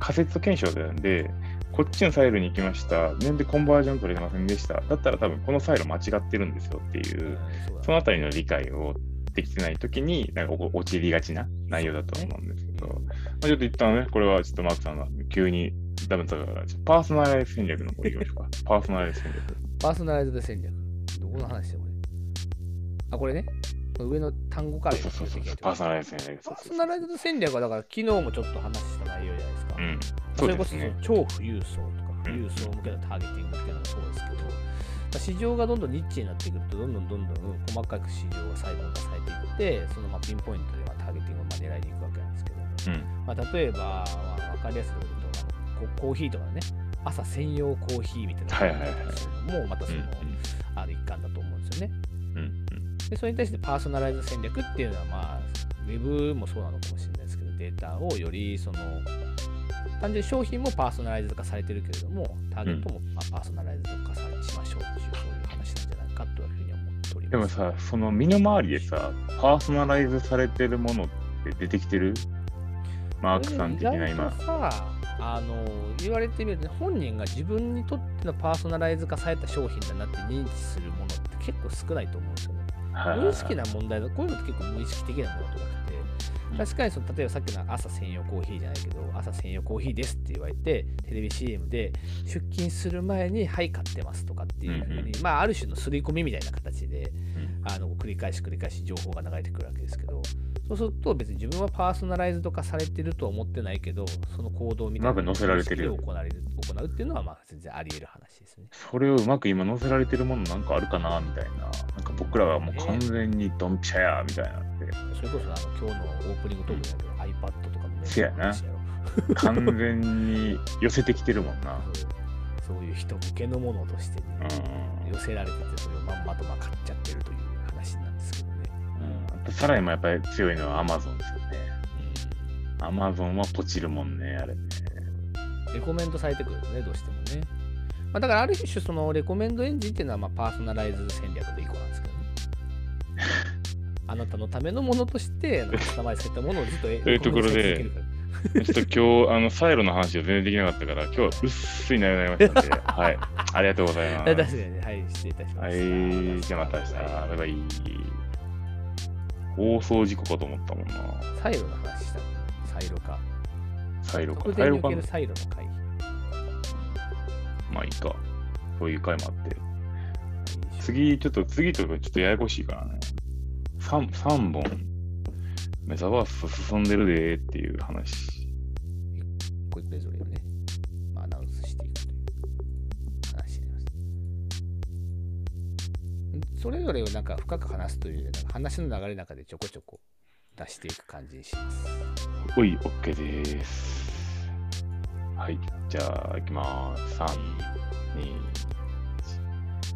仮説検証なんで、こっちのサイロに行きました、全然コンバージョン取れませんでした。だったら多分このサイロ間違ってるんですよっていう、そのあたりの理解をできてないときに、なんかお陥りがちな内容だと思うんですけど、まあ、ちょっと一旦ね、これはちょっとマークさんが急に、多分だからパーソナライズ戦略の方行きましょうか。パーソナライズ戦略。パーソナライズド戦略。どこの話だよ、これ？あ、これね。上の単語からそうそうそうパーソナライズ戦略。パーソナライズド戦略は、だから昨日もちょっと話した内容じゃないですか。うん。それこそ。超富裕層とか富裕層向けのターゲティングっていうのもそうですけど、まあ市場がどんどんニッチになってくると、どんどんどんどん細かく市場が細分化されていって、そのまあピンポイントでまあターゲティングをまあ狙いに行くわけなんですけども、うん。まあ、例えば、まあ、分かりやすいことコーヒーとかね、朝専用コーヒーみたいなはいはいはいのもまたその、うんある一環だと思うんですよね。うん。うん。で、それに対してパーソナライズ戦略っていうのは、まあ、ウェブもそうなのかもしれないですけど、データをよりその、単純に商品もパーソナライズ化されてるけれども、ターゲットもまあパーソナライズ化されしましょうっていう、そういう話なんじゃないかというふうに思っております。でもさ、その身の回りでさ、パーソナライズされてるものって出てきてる？マークさん的な今あの言われてみると、ね、本人が自分にとってのパーソナライズ化された商品だなって認知するものって結構少ないと思うんですよね。はい無意識な問題だ、こういうのって結構無意識的なものだと思ってて、確かにその例えばさっきの朝専用コーヒーじゃないけど、朝専用コーヒーですって言われて、テレビ CM で出勤する前に、はい、買ってますとかっていうふうに、うんまあ、ある種の刷り込みみたいな形で、あの繰り返し繰り返し情報が流れてくるわけですけど、そうすると別に自分はパーソナライズとかされてるとは思ってないけど、その行動みたいなうまく載せられてるを行うっていうのはまあ全然あり得る話ですね。それをうまく今載せられてるものなんかあるかなみたいな。なんか僕らはもう完全にドンピシャやみたいなって。それこそあの今日のオープニングトークだけど、iPad とかのね、せやな完全に寄せてきてるもんな。そういう人向けのものとして、ねうん寄せられてて、それをまんまとまあ買っちゃってさらにもやっぱり強いのは Amazon ですよね。Amazon はポチるもんね、あれね。レコメンドされてくるとね、どうしてもね。まあ、だからある種、そのレコメンドエンジンっていうのはまあパーソナライズ戦略の一個なんですけどね。あなたのためのものとして、あのカスタマイズされたものをずっとというところでちょっと今日、あの、サイロの話を全然できなかったから、今日は薄い内容になりましたので、はい。ありがとうございます。確かにね、はい、失礼いたしまはした。い。じゃあまた明日。バイバイ。放送事故かと思ったもんな。サイロの話したのサイロ化。サイロか。特サイロかサイロの回避。まあいいか。そういう回もあって。次、ちょっと、次とかちょっとややこしいからね。3, 三本、メタバース進んでるでーっていう話。これそれぞれをなんか深く話すというよりはなんか話の流れの中でちょこちょこ出していく感じにします。おい、OK です。はい。じゃあ、行きます。3、2、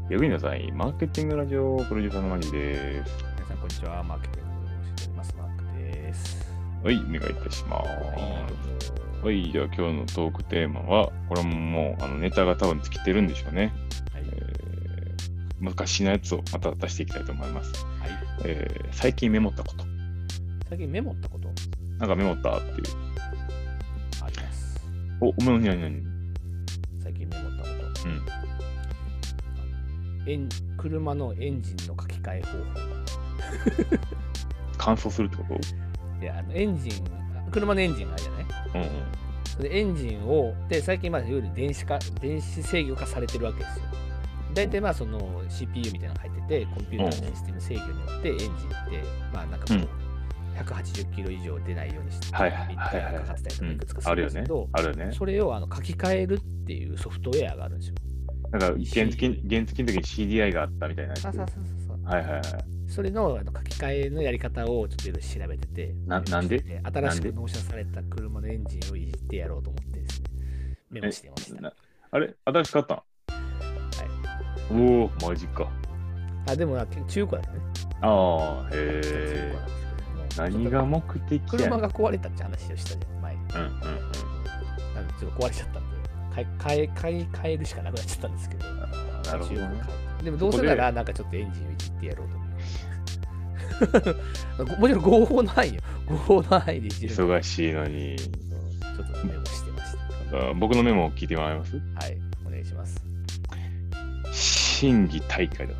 1。ヤグリのさん、マーケティングラジオプロデューサーのマジです。皆さん、こんにちは。マーケティングをしております。マークです。はい、お願いいたします。はい、じゃあ今日のトークテーマは、これももうあのネタが多分尽きてるんでしょうね。昔のやつをまた出していきたいと思います。はい。えー最近メモったこと。最近メモったこと？なんかメモったっていう。あります。お、お前何何最近メモったこと。うん。エン車のエンジンの書き換え方法。乾燥するってこいや、あのエンジン、車のエンジンがあるじゃない？とうんうん。それでエンジンを、で、最近までいわゆる電子化、電子制御化されてるわけですよ。大体まあその CPU みたいなのが入ってて、コンピューターのシステム制御によってエンジンって、まあなんかもう180キロ以上出ないようにして、はいはいビッターがかかってたりとかいくつかすあるよねるんですけど、。あるよね。それをあの書き換えるっていうソフトウェアがあるんですよ。なんか原付き原付きの時に CDI があったみたいなやつ。そうそうそうそう。はいはいはい。それのあの書き換えのやり方をちょっといろいろ調べてて、ななんで？新しく納車された車のエンジンをいじってやろうと思ってですね、メモしてました。なあれ？新しかったおお、マジか。あでもな中古だね。ああ、中へ古え。何が目的や車が壊れたって話をしたじゃん、前に。うんうんうん。なんでちょっと壊れちゃったんで、買い買い買い替えるしかなくなっちゃったんですけど。なるほどね。でもどうせなら、なんかちょっとエンジンをいじってやろうと思って。もちろん合法の範囲よ。合法の範囲でいじるの。忙しいのに。ちょっとメモしてました。あ僕のメモを聞いてもらえます？はい、お願いします。審議大会だ。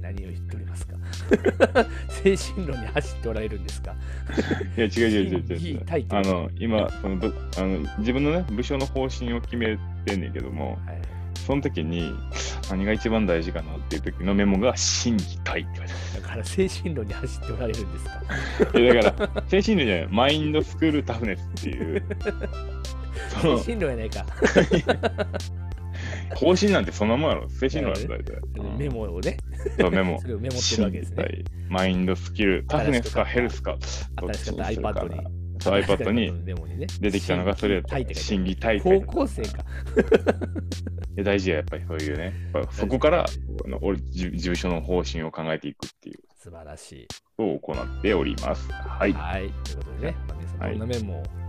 何を言っておりますか？精神論に走っておられるんですか？いや、違う違う違う違うあの、今、そのぶあの自分のね、部署の方針を決めてんねんけども、はい。その時に何が一番大事かなっていう時のメモが審議大会だ。だから精神論に走っておられるんですか？いやだから、精神論じゃない、マインドスクールタフネスっていう、精神論やないか。方針なんてそんなもんやろ。精神論やろ、大体。うんメモをね、そうメモ そ。れをメモってるわけですね。マインドスキル、タフネスかヘルスか。新しかった iPad に。そう iPad に。出てきたのがそれやった審議大る会高校生か。大事や、やっぱりそういうね。そこからあの俺事事務所の方針を考えていくっていう素晴らしい。を行っております。はい。はい。ということでね、まあ、皆さん、なメモを、まあ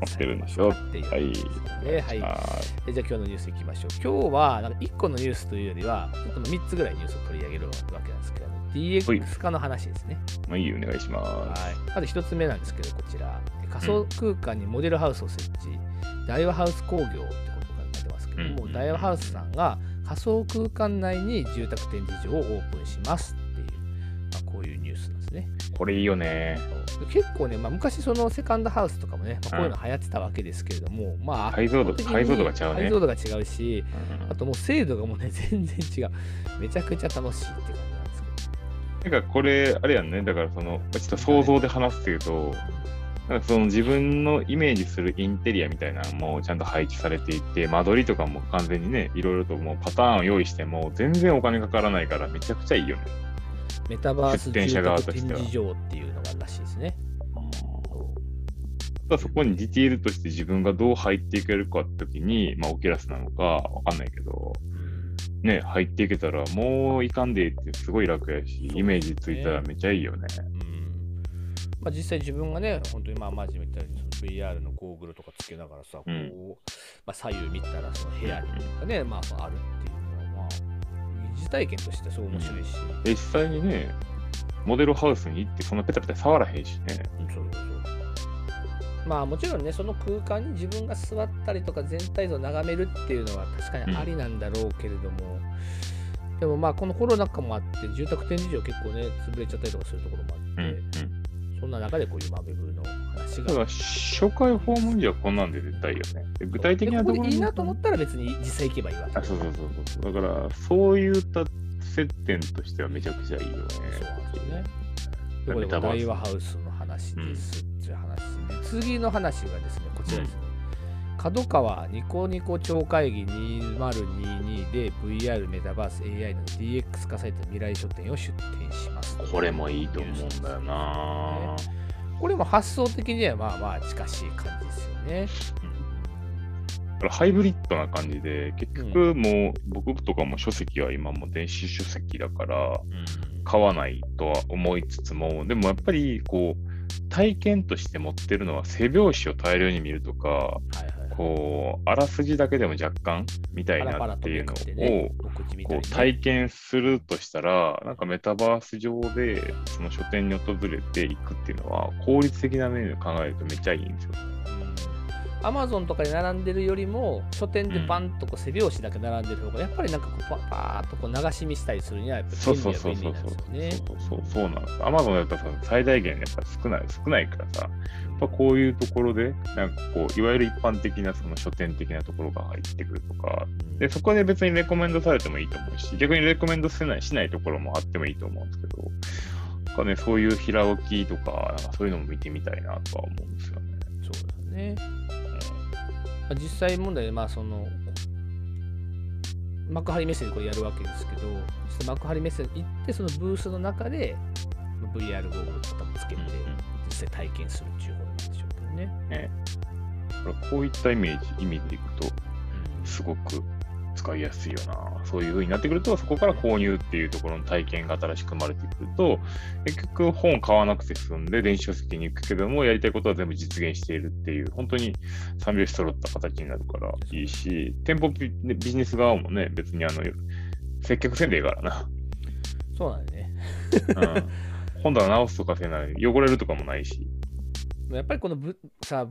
持ってるんでしょ？っていうね。はい。あえじゃあ今日のニュースいきましょう。今日はなんか1個のニュースというよりは、ちょっと3つぐらいニュースを取り上げるわけなんですけど、DX 化の話ですね。ーまあいいお願いしまはい。まず1つ目なんですけど、こちら、仮想空間にモデルハウスを設置、大和ハウス工業ってことが書いてますけども、うん大和ハウスさんが仮想空間内に住宅展示場をオープンしますっていう、まあ、こういうこれいいよね。結構ね、まあ、昔そのセカンドハウスとかもね、まあ、こういうの流行ってたわけですけれども、まあ、解像度、解像度が違うね解。像度が違うし、うんあともう精度がもうね、全然違う。めちゃくちゃ楽しいって感じなんですけど。なんかこれ、あれやんね。だからその、ちょっと想像で話すっていうと、なんかその自分のイメージするインテリアみたいなのもちゃんと配置されていて、間取りとかも完全にね、いろいろともうパターンを用意しても全然お金かからないからめちゃくちゃいいよね。メタバース出店者側住宅としては。展示場っていうのがあるらしいですね。そこにディティールとして自分がどう入っていけるかって時に、まあオキュラスなのかわかんないけど、ね、入っていけたらもういかんでいいってすごい楽やし、イメージついたらめっちゃいいよね。うん。まあ、実際自分がね、本当にまあマジで言ったようにその VR のゴーグルとかつけながらさ、こううんまあ、左右見たらその部屋にとかね、まあ、ある疑似体験としてすごい面白いし、で実際にね、モデルハウスに行ってそんなペタペタ触らへんしね。そうそうそう。まあもちろんね、その空間に自分が座ったりとか全体像を眺めるっていうのは確かにありなんだろうけれども、でもまあこのコロナ禍もあって、住宅展示場結構ね、潰れちゃったりとかするところもあうんって、うん。そんな中でこういうマベブの話だからが。初回訪問時はこんなんで絶対いいよね。で具体的なところいいなと思ったら別に実際行けばいいわけあ、そうそうそうそう。だから、そういった接点としてはめちゃくちゃいいよね。そうですよね。でこれメタバース大和ハウスの話ですっていう話で、次の話がですね、こちらですね。角川ニコニコ超会議2022で VR メタバース AI の DX 化された未来書店を出店します。これもいいと思うんだよな。これも発想的にはまあまあ近しい感じですよね。からハイブリッドな感じで、結局もう、僕とかも書籍は今もう電子書籍だから、買わないとは思いつつも、でもやっぱりこう、体験として持ってるのは背表紙を大量に見るとか、はいはいはい。こう、あらすじだけでも若干みたいなっていうのを、、お口みたいう体験するとしたら、なんかメタバース上でその書店に訪れていくっていうのは、効率的な面で考えるとめっちゃいいんですよ。アマゾンとかで並んでるよりも書店でバンとこう背表紙だけ並んでる方がやっぱりなんかこうパパーっとこう流し見したりするにはやっぱそう便利そうそうは便利なんですよね。そうそうそうそうそうなんです。アマゾンだったらさ最大限やっぱ少ない少ないからさ、やっぱこういうところで、なんかこう、いわゆる一般的なその書店的なところが入ってくるとか、うんで、そこで別にレコメンドされてもいいと思うし、逆にレコメンドしないしないところもあってもいいと思うんですけど、かね、そういう平置きとか、なんかそういうのも見てみたいなとは思うんですよね。そうですね。まあ実際問題で、まあその、幕張メッセでこれやるわけですけど、実際幕張メッセに行って、そのブースの中で VR ゴーグルとかもつけて、実際体験するっていう方なんでしょうけどね。だからこういったイメージ、意味でいくと、すごく使いやすいよな。そういう風になってくると、そこから購入っていうところの体験が新しく生まれてくると、結局本買わなくて済んで電子書籍に行くけども、やりたいことは全部実現しているっていう、本当に三拍子揃った形になるからいいし、店舗ビビジネス側もね、別にあの、接客せんでいいからな。そうなんでね。うん、本棚直すとかせない、汚れるとかもないし。やっぱりこの、v、さ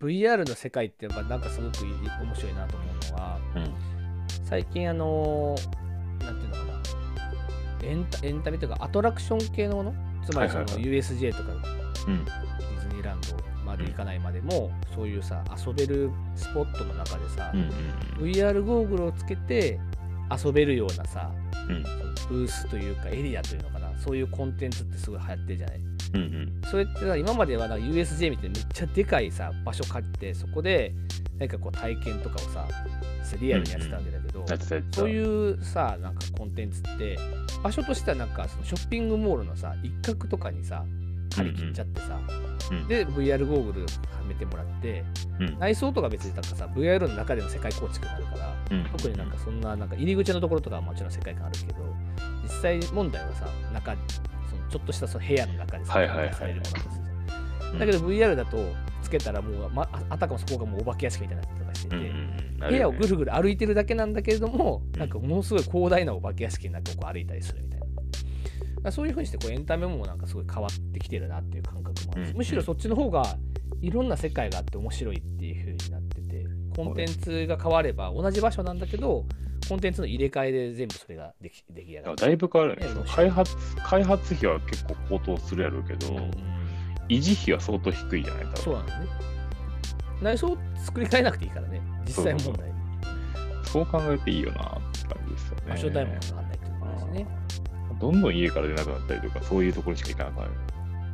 VR の世界ってやっぱなんかすごく面白いなと思うのは、うん最近あのーなんていうのかな。エンタエンタメというかアトラクション系のもの？つまりその USJ とかうん。ディズニーランドまで行かないまでも、そういうさ遊べるスポットの中でさ、うん VR ゴーグルをつけて遊べるようなさうん。うんブースというかエリアというのかな。そういうコンテンツってすごい流行ってるじゃない？うんうん。それってさ今まではなんか USJ みたいなめっちゃでかいさ場所借りてそこで何かこう体験とかをさリアルにやってたわけだけど、そういうさなんかコンテンツって場所としてはなんかそのショッピングモールのさ一角とかにさ借り切っちゃってさ、うんで VR ゴーグルはめてもらってうん。内装とか別になんかさ VR の中での世界構築になるからうん。特になんかそんななんか入り口のところとかはもちろん世界観あるけど実際問題はさ中そのちょっとしたその部屋の中でさはいはいされるものだとすだけど VR だとつけたらもう、ま、ああたかもそこがもうお化け屋敷みたいになってしてて、うんうんうん。部屋をぐるるぐる歩いてるだけなんだけれども、うん。なんかものすごい広大なお化け屋敷の中をこう歩いたりするみたいな。そういうふうにしてこうエンタメもなんかすごい変わってきてるなっていう感覚もある。し、うん。むしろそっちの方がいろんな世界があって面白いっていうふうになってて、コンテンツが変われば同じ場所なんだけど、コンテンツの入れ替えで全部それができ出来上がる。だいぶ変わるね。ね開発開発費は結構高騰するやろうけど、うん維持費は相当低いじゃない多分そうなんだね。内装を作り変えなくていいからね、実際問題。そう考えていいよなって感じですよね。場所代もかかんないってことですね。どんどん家から出なくなったりとか、そういうところしか行かなくなる。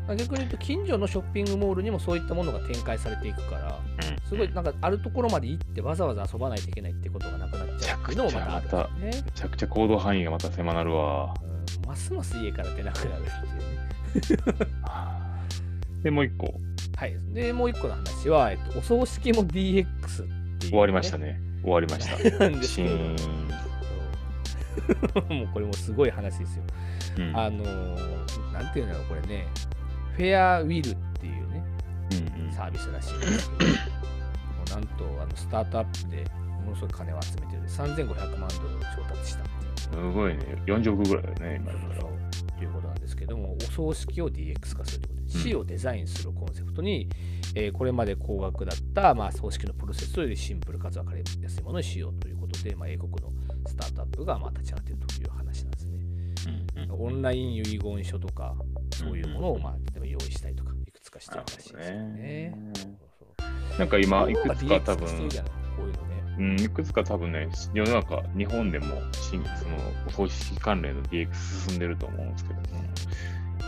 まあ逆に言うと近所のショッピングモールにもそういったものが展開されていくからすごいなんかあるところまで行ってわざわざ遊ばないといけないってことがなくなっちゃうのもまたあるんですね、めちゃくちゃ行動範囲がまた狭なるわ。うん、ますます家から出なくなるっていうね で、もう一個、はいでもう一個の話は、えっと、お葬式も DX っていう、終わりましたね。終わりました。なんですシけどーン。そ うもうこれもすごい話ですようんあのーなんていうんだろうこれねフェアウィルっていうねうんうんサービスらしいんですけど、もうなんとあのスタートアップでものすごい金を集めてる3500万ドルを調達した。すごいね。40億ぐらいだよね、今だったら。ということなんですけども、お葬式を DX 化するということで、死をデザインするコンセプトに、えーこれまで高額だった、まあ、葬式のプロセスよりシンプルかつ分かりやすいものにしようということで、まあ、英国のスタートアップがまあ立ち上がっているという話なんですね。オンライン遺言書とか、そういうものを、まあ、例えば用意したりとか、いくつかしてるらしいですよね。なんか今、いくつか多分こういうのね。うん、いくつか多分ね、世の中、日本でも新そのお葬式関連の DX 進んでると思うんですけども、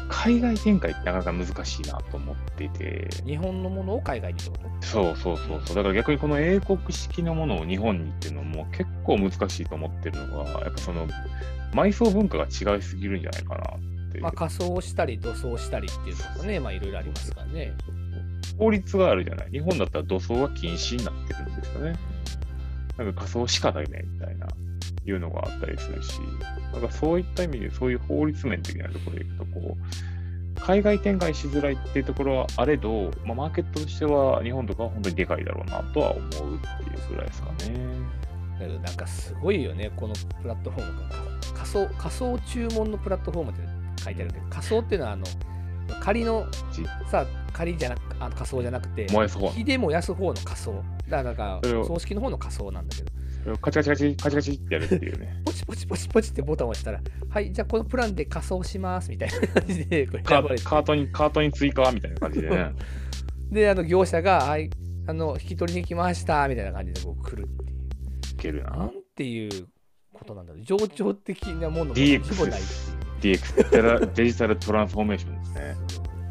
海外展開ってなかなか難しいなと思っていて、日本のものを海外にってこと？そうそうそうそう、だから逆にこの英国式のものを日本にっていうのも結構難しいと思ってるのが、やっぱその埋葬文化が違いすぎるんじゃないかなって。まあ、仮装したり、土葬したりっていうのとね、まあ、いろいろありますからね。法律があるじゃない。日本だったら土葬は禁止になってるんですよね。なんか仮装しかだよねみたいな、いうのがあったりするし、なんかそういった意味で、そういう法律面的なところでいくと、こう、海外展開しづらいっていうところはあれど、まあ、マーケットとしては日本とかは本当にでかいだろうなとは思うっていうぐらいですかね。だけどなんかすごいよね、このプラットフォームが。仮想仮想注文のプラットフォームって書いてあるけど、仮想っていうのはあの仮のじさ仮じゃなくあの仮想じゃなくて、燃やす方火で燃やす方の仮想。だから葬式の方の仮想なんだけど、カチカチカチカチカチってやるっていうね。ポチポチポチポチってボタンを押したら、はい、じゃあこのプランで仮装しますみたいな感じで、これカートに、カートに追加みたいな感じでね。で、あの業者が、はい、あの引き取りに来ましたみたいな感じでこう来るっていう。いけるな。なんていうことなんだろう。情緒的なものが DX 一部ないっていう。DX デラ、デジタルトランスフォーメーションですね。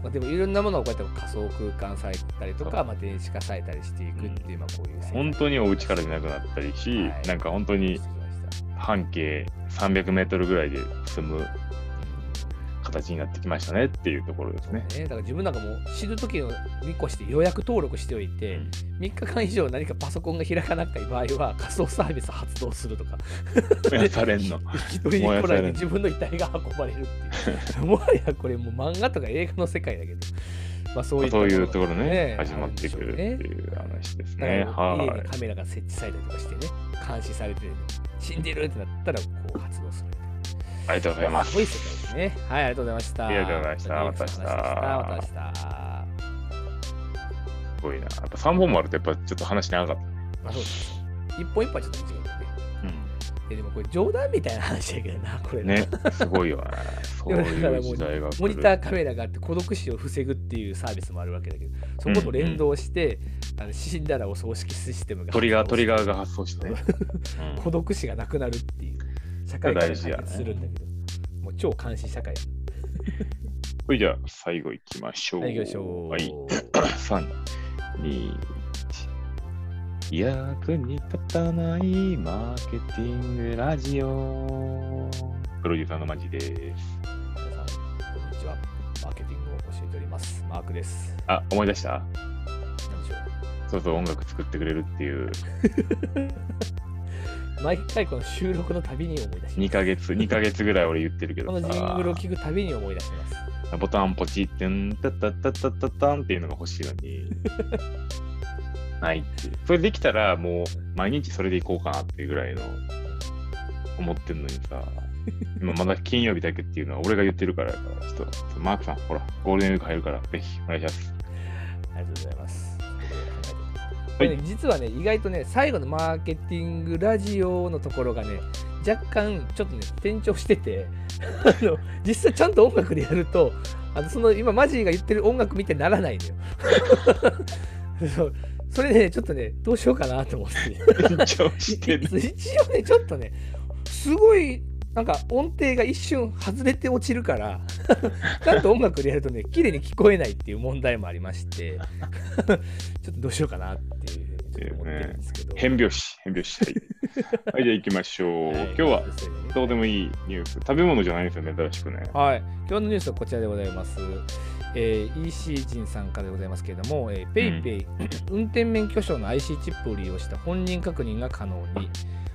まあ、でもいろんなものをこうやって仮想空間されたりとか、まあ、電子化されたりしていくっていう、まあこういう本当にお家から出なくなったりし、はい。なんか本当に半径300メートルぐらいで済む形になってきましたねっていうところですね。ね、だから自分なんかもう死ぬ時の見越して予約登録しておいて、うん3日間以上何かパソコンが開かなかった場合は仮想サービス発動するとかやされんの。引き取りに来ないで自分の遺体が運ばれるっていうもはやこれもう漫画とか映画の世界だけど、まあ、そういったそういうところがね、始まってくるっていう話ですだね。から家にはい。カメラが設置されたりとかしてね監視されて、ね、死んでるってなったらこう発動するありがとうございます。す。ごい世界ですね。はいありがとうございました。ありがとうございました。また。したまた明日。すごいな。やっぱ3本もあるとやっぱちょっと話長かった。まあそうです一本一本はちょっと短いけどねえでもこれ冗談みたいな話だけどな、これな。ね、すごいよね。そういう時代が。モニターカメラがあって孤独死を防ぐっていうサービスもあるわけだけど、そこと連動して、あの死んだらお葬式システムがトリガー、トリガーがが発送してね。うん。孤独死がなくなるっていう社会がするんだけど、もう超監視社会。じゃあ最後行きましょう。はい、行きましょう。はい。3、2、1。役に立たないマーケティングラジオ。プロデューサーのマジです。皆さん、こんにちは。マーケティングを教えております。マークです。あ、思い出した？何でしょそうそう音楽作ってくれるっていうう。毎回この収録のたびに思い出し2ます。ヶ月、2ヶ月ぐらい俺言ってるけこどのジングルをさ、聞くたびに思い出します。ボタンポチってん、タッタッタッタッタッタンっていうのが欲しいのに、ないっていう。それできたらもう毎日それでいこうかなっていうぐらいの思ってるのにさ、今まだ金曜日だけっていうのは俺が言ってるからやから、ちょっとマークさん、ほら、ゴールデンウィーク入るから、ぜひお願いします。ありがとうございます。これね、実はね、意外とね、最後のマーケティングラジオのところがね、若干ちょっとね、転調してて、あの実際ちゃんと音楽でやると、あのその今、マジーが言ってる音楽見てならないのよ。そうそれね、ちょっとね、どうしようかなと思って。一応ね、ちょっとね、すごい、なんか音程が一瞬外れて落ちるから、ちゃんと音楽でやるとね、綺麗に聞こえないっていう問題もありまして、ちょっとどうしようかなっていうふうに思ってるんですけど。変拍子、変拍子。はい、はい、じゃあ行きましょう。はい今日はどうでもいいニュース。食べ物じゃないんですよ、珍しくね。はい、今日のニュースはこちらでございます。えー EC 人さんからでございますけれども、えー、PayPay、運転免許証の IC チップを利用した本人確認が可能に、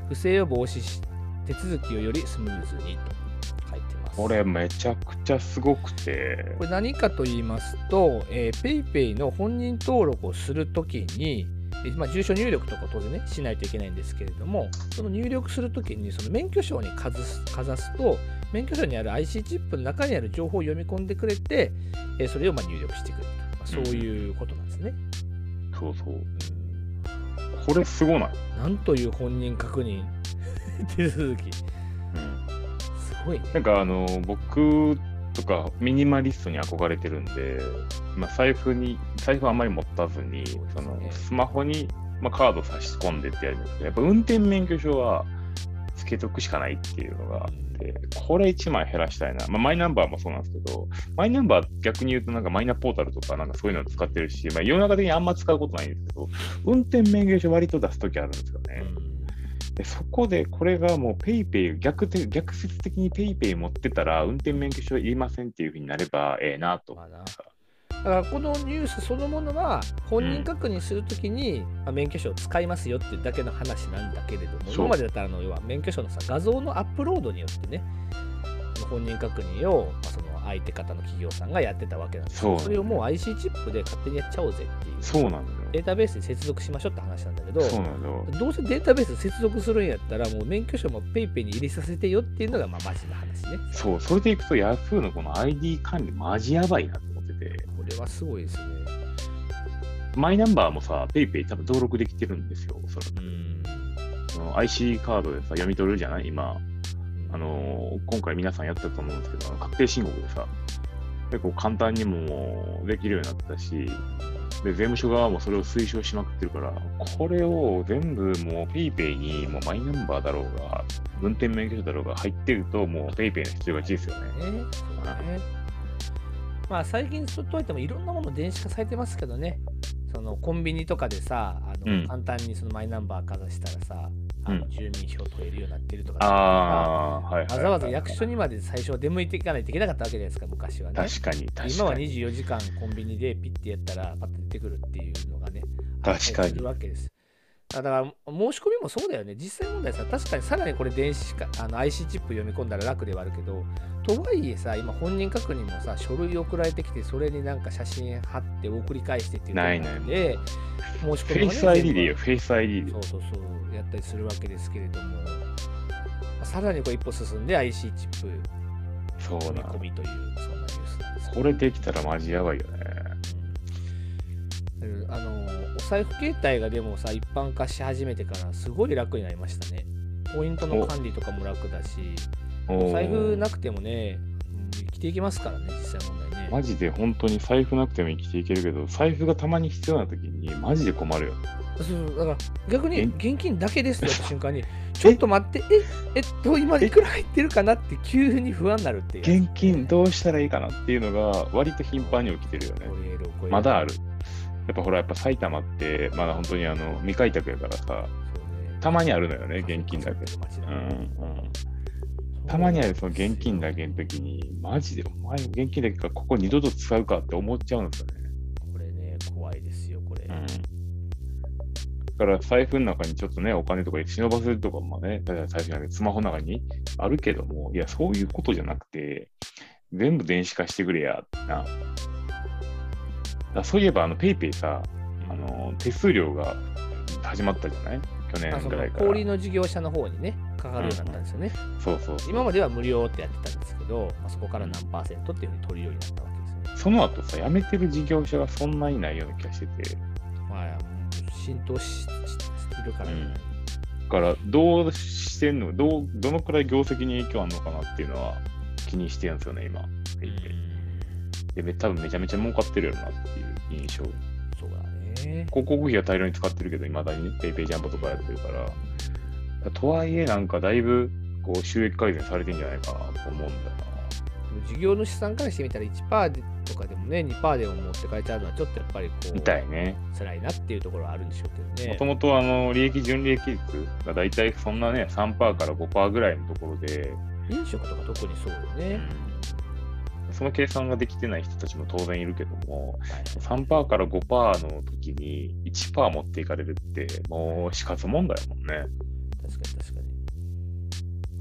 不正を防止し、手続きをよりスムーズにと書いてます。これめちゃくちゃすごくてこ、れ何かと言いますと、えー、PayPay の本人登録をするときに、えーまあ、住所入力とか当然ね、しないといけないんですけれども、その入力するときに、その免許証にかざすかざすと、免許証にある IC チップの中にある情報を読み込んでくれて、えーそれをまあ入力してくれると、まあ、そういうことなんですね。そうそう。うんこれすごない？なんという本人確認 手続き。すごいね。なんかあの、僕とかミニマリストに憧れてるんで、まあ、財布に、財布あんまり持たずに、そのスマホに、まあ、カード差し込んでってやるんですけど、やっぱ運転免許証はつけとくしかないっていうのがあって、これ1枚減らしたいな。まあ、マイナンバーもそうなんですけど、マイナンバー逆に言うとなんかマイナポータルとかなんかそういうのを使ってるし、まあ、世の中的にあんま使うことないんですけど、運転免許証割と出すときあるんですよね。でそこでこれがもう PayPay 逆で逆説的に PayPay 持ってたら運転免許証いりませんっていうふうになればええなと。まあな。だからこのニュースそのものは本人確認するときに、まあ免許証を使いますよっていうだけの話なんだけれども、今までだったらあの要は免許証のさ画像のアップロードによってね、本人確認を、まあ、その相手方の企業さんがやってたわけなんですけそれをもう IC チップで勝手にやっちゃおうぜっていう。そうなんだよ。データベースに接続しましょうって話なんだけど。どうせデータベース接続するんやったら、もう免許証も PayPay に入れさせてよっていうのが、まあ、マジな話ね。そう、それでいくと Yahoo のこの ID 管理マジやばいなと思ってて、これはすごいですね。マイナンバーもさ、PayPay 多分登録できてるんですよ、おそらく。ん。その IC カードでさ、読み取るじゃない？今。あのー今回皆さんやったと思うんですけど、確定申告でさ、結構簡単にもできるようになったし、で、税務署側もそれを推奨しまくってるから、これを全部もう PayPay にもうマイナンバーだろうが、運転免許証だろうが入ってると、もう PayPay の必要がちですよね。ね。そうね。まあ、最近といってもいろんなもの電子化されてますけどね。そのコンビニとかでさ、あのうん簡単にそのマイナンバーかざしたらさ、あのうん住民票取れるようになってるとか、わざわざ役所にまで最初は出向いていかないといけなかったわけじゃないですか、昔はね。確かに、確かに。今は24時間コンビニでピッてやったらパッと出てくるっていうのがね、確かにるわけです。だから申し込みもそうだよね。実際問題さ、確かにさらにこれ電子化、あの IC チップ読み込んだら楽ではあるけど、とはいえさ、今本人確認もさ、書類送られてきて、それになんか写真貼って送り返してっていうないないので、申しフ込みもねェイス ID でよ、全フェイス ID で部。そうそうそう、やったりするわけですけれども、まあさらにこう一歩進んで IC チップ読み込。みという、そんなニュースなんですけどこれできたらマジやばいよね。うんあのお財布携帯がでもさ一般化し始めてからすごい楽になりましたね。ポイントの管理とかも楽だしお財布なくてもね、うん生きていけますからね実際問題ね。マジで本当に財布なくても生きていけるけど、財布がたまに必要な時にマジで困るよ。そうそうだから逆にえ？現金だけですって瞬間にちょっと待ってえ？え？っと今いくら入ってるかなって急に不安になるっていう現金どうしたらいいかなっていうのが割と頻繁に起きてるよね。まだある。やっぱほら、やっぱ埼玉って、まだ本当にあの未開拓やからさ、たまにあるのよね、現金だけ。うんうん、たまにあるその現金だけの時に、マジでお前現金だけか、ここ二度と使うかって思っちゃうんですよね。これね怖いですよこれ、うんだから財布の中にちょっとね、お金とか忍ばせるとかもね、財布じゃなくてスマホの中にあるけども、いや、そういうことじゃなくて、全部電子化してくれやな。だそういえば、あの、ペイペイさ、あの、手数料が始まったじゃない？去年ぐらいから。小売の事業者の方にねかかるようになったんですよね、そうそうそう。今までは無料ってやってたんですけど、まあ、そこから何パーセントっていうふうに取るようになったわけですね。その後さ、辞めてる事業者がそんなにないような気がしてて、まあ、浸透ししてるからね。だから、どうしてんのどう、どのくらい業績に影響あるのかなっていうのは気にしてるんですよね、今。でめ多分めちゃめちゃ儲かってるやろなっていう印象。そうだね。広告費は大量に使ってるけど、いまだにね、ペイペイジャンボとかやってるから。とはいえ、なんかだいぶこう収益改善されてんじゃないかなと思うんだよ事業主さんからしてみたら1%でとかでもね、2%でも持って帰っちゃうのはちょっとやっぱりこな。う、みたいね。辛いなっていうところはあるんでしょうけどね。もともとあの利益純利益率が大体そんなね、3%から5%ぐらいのところで、飲食とか特にそうよね。その計算ができてない人たちも当然いるけども、はい3%から5%の時に1%持っていかれるって、もう死活問題やもんね。確かに確かに。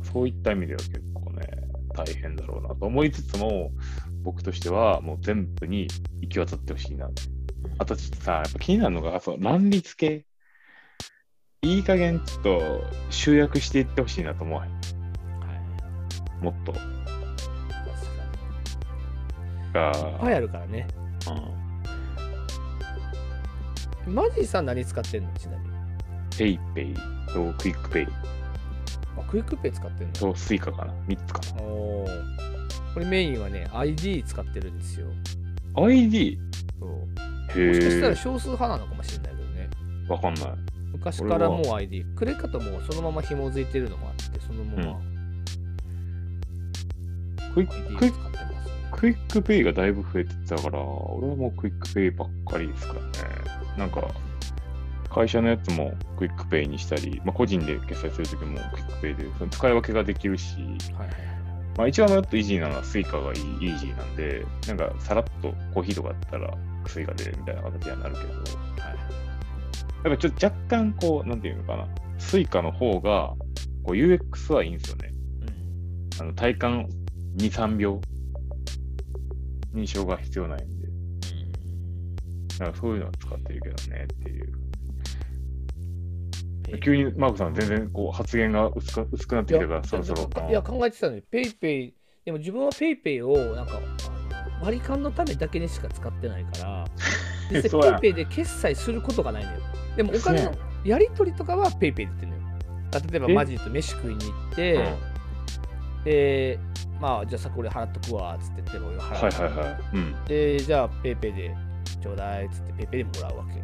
そういった意味では結構ね、大変だろうなと思いつつも、僕としてはもう全部に行き渡ってほしいな。あとちょっとさ、やっぱ気になるのが、そう乱立系。いい加減ちょっと集約していってほしいなと思う。はい。もっと。確か。いっぱいあるからね。うん、マジさん何使ってんの？ちなみに。 PayPay と QUICPayあ、 QUICPay 使ってんの？と Suica かな ?3 つかおーこれメインはね、ID 使ってるんですよ。な。 iD? そうへもしかしたらえ。少数派なのかもしれないけどね。わかんない。昔からもう ID、クレカともそのまま紐づいてるのもあって、そのままクイッ iD をクイ使ってますね。 QUICPay がだいぶ増えてたから、俺はもう QUICPay ばっかりですからね。なんか、会社のやつも QUICPay にしたり、まあ、個人で決済するときも QUICPay で、その使い分けができるし、はい。まあ一番もっとイージーなのは Suica がいいイージーなんで、なんかさらっとコーヒーとかだったら Suica でみたいな形にはなるけど、はい。やっぱちょっと若干こう、なんていうのかな、 Suica の方がこう UX はいいんですよね。うんあの体感2、3秒認証が必要ないんで、だからそういうのは使ってるけどねっていう。急にマークさん全然こう発言が薄く薄くなってきてからそろそろ。いや、考えてたのに、 PayPay、でも自分は PayPay をなんか割り勘のためだけにしか使ってないから、実際ペイペイで決済することがないのよ。でもお金のやり取りとかは PayPay でいってるのよ。例えばえ？マジと飯食いに行って、で、まあ、じゃあさ、これ払っとくわっつって言って、俺がは払う。いはいはい。うん。で、じゃあ、 PayPay でちょうだいっつって、 PayPay でもらうわけ。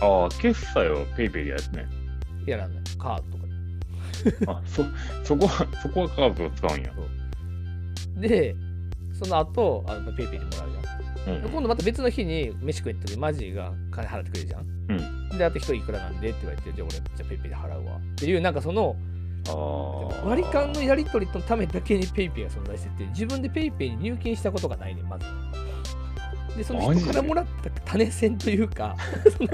ああ、決済を PayPay でやるね。やらない。カードとかあ、そ、そこは、そこはカードを使うんや。で。で、その後、あの PayPay でもらうじゃん。うん。今度また別の日に飯食いに行った時マジが金払ってくれるじゃん。うん。で、あと一人いくらなんでって言われて、じゃあ俺、じゃあ PayPay で払うわ。っていう、なんかその。割り勘のやり取りのためだけに PayPay が存在してて、自分で PayPay に入金したことがないねん、まず。で、その人からもらった種銭というか、その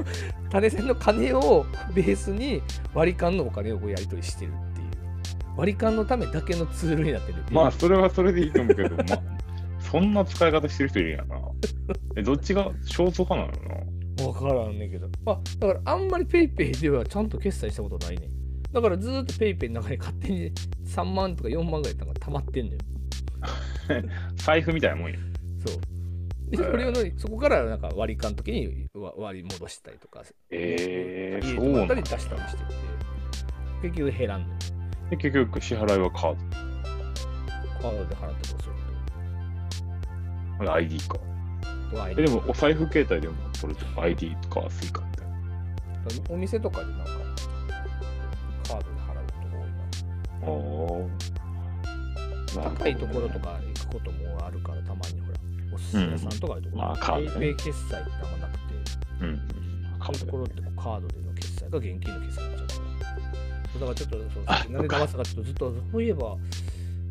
種銭の金をベースに割り勘のお金をこうやり取りしてるっていう。割り勘のためだけのツールになってる。まあ、それはそれでいいと思うけど、まあ、そんな使い方してる人いるんやな。え、どっちが少数派なの？なわからんねんけど。まあ、だからあんまり PayPay ではちゃんと決済したことないねん。だからずーっと PayPay の中に勝手に3万とか4万ぐらいなんか溜まってんのよ。財布みたいなもんや。そう。で、それをのそこからなんか割り勘の時にわ割り戻したりとか、えー、そうなったり出したりしてて、結局減らんのよ。で結局支払いはカーカードで払ってどうするド。 iD か。ととえでも、お財布携帯でもそれとか iD とか Suica って。お店とかでなんか高いところとか行くこともあるから、たまにほら、お寿司屋さんとかいうところ、まあカードね。PayPay 決済ってあんまなくて、うん。そういうところってこうカードでの決済が現金の決済になっちゃうから。だからちょっと、そうあなんで騙すかちょっとずっと、そういえば、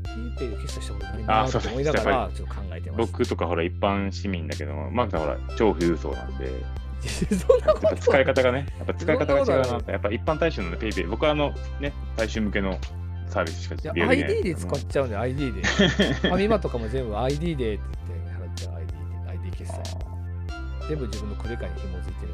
PayPay で決済したことないなあそうと思いながら、ちょっと考えてます。僕とかほら一般市民だけども、マークさんほら超富裕層なんで、そんなこと使い方がね、やっぱ使い方が違うなことない。なやっぱ一般大衆のね、ペイペイ、僕はあのね、大衆向けのサービスしかできない ID で使っちゃうんだよ、ID で。ファミマとかも全部 ID でって言って払っちゃう ID で、ID 決済。全部自分のクレカに紐づいてる。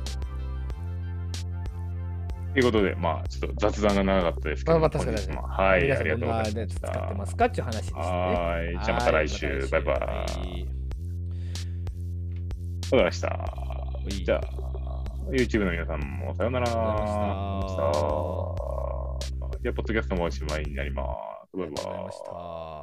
ということで、まあ、ちょっと雑談が長かったですけど、まあまあ確かにはい、ありがとうございまどんなやつした。使ってますかっていう話ですね。はーい、じゃあまた来週、はいバイバイ。はいありがとうございました。いじゃあ、YouTube の皆さんもさようなら。ありがとうございましたじゃあ、ポッドキャストもおしまいになります。バイバイ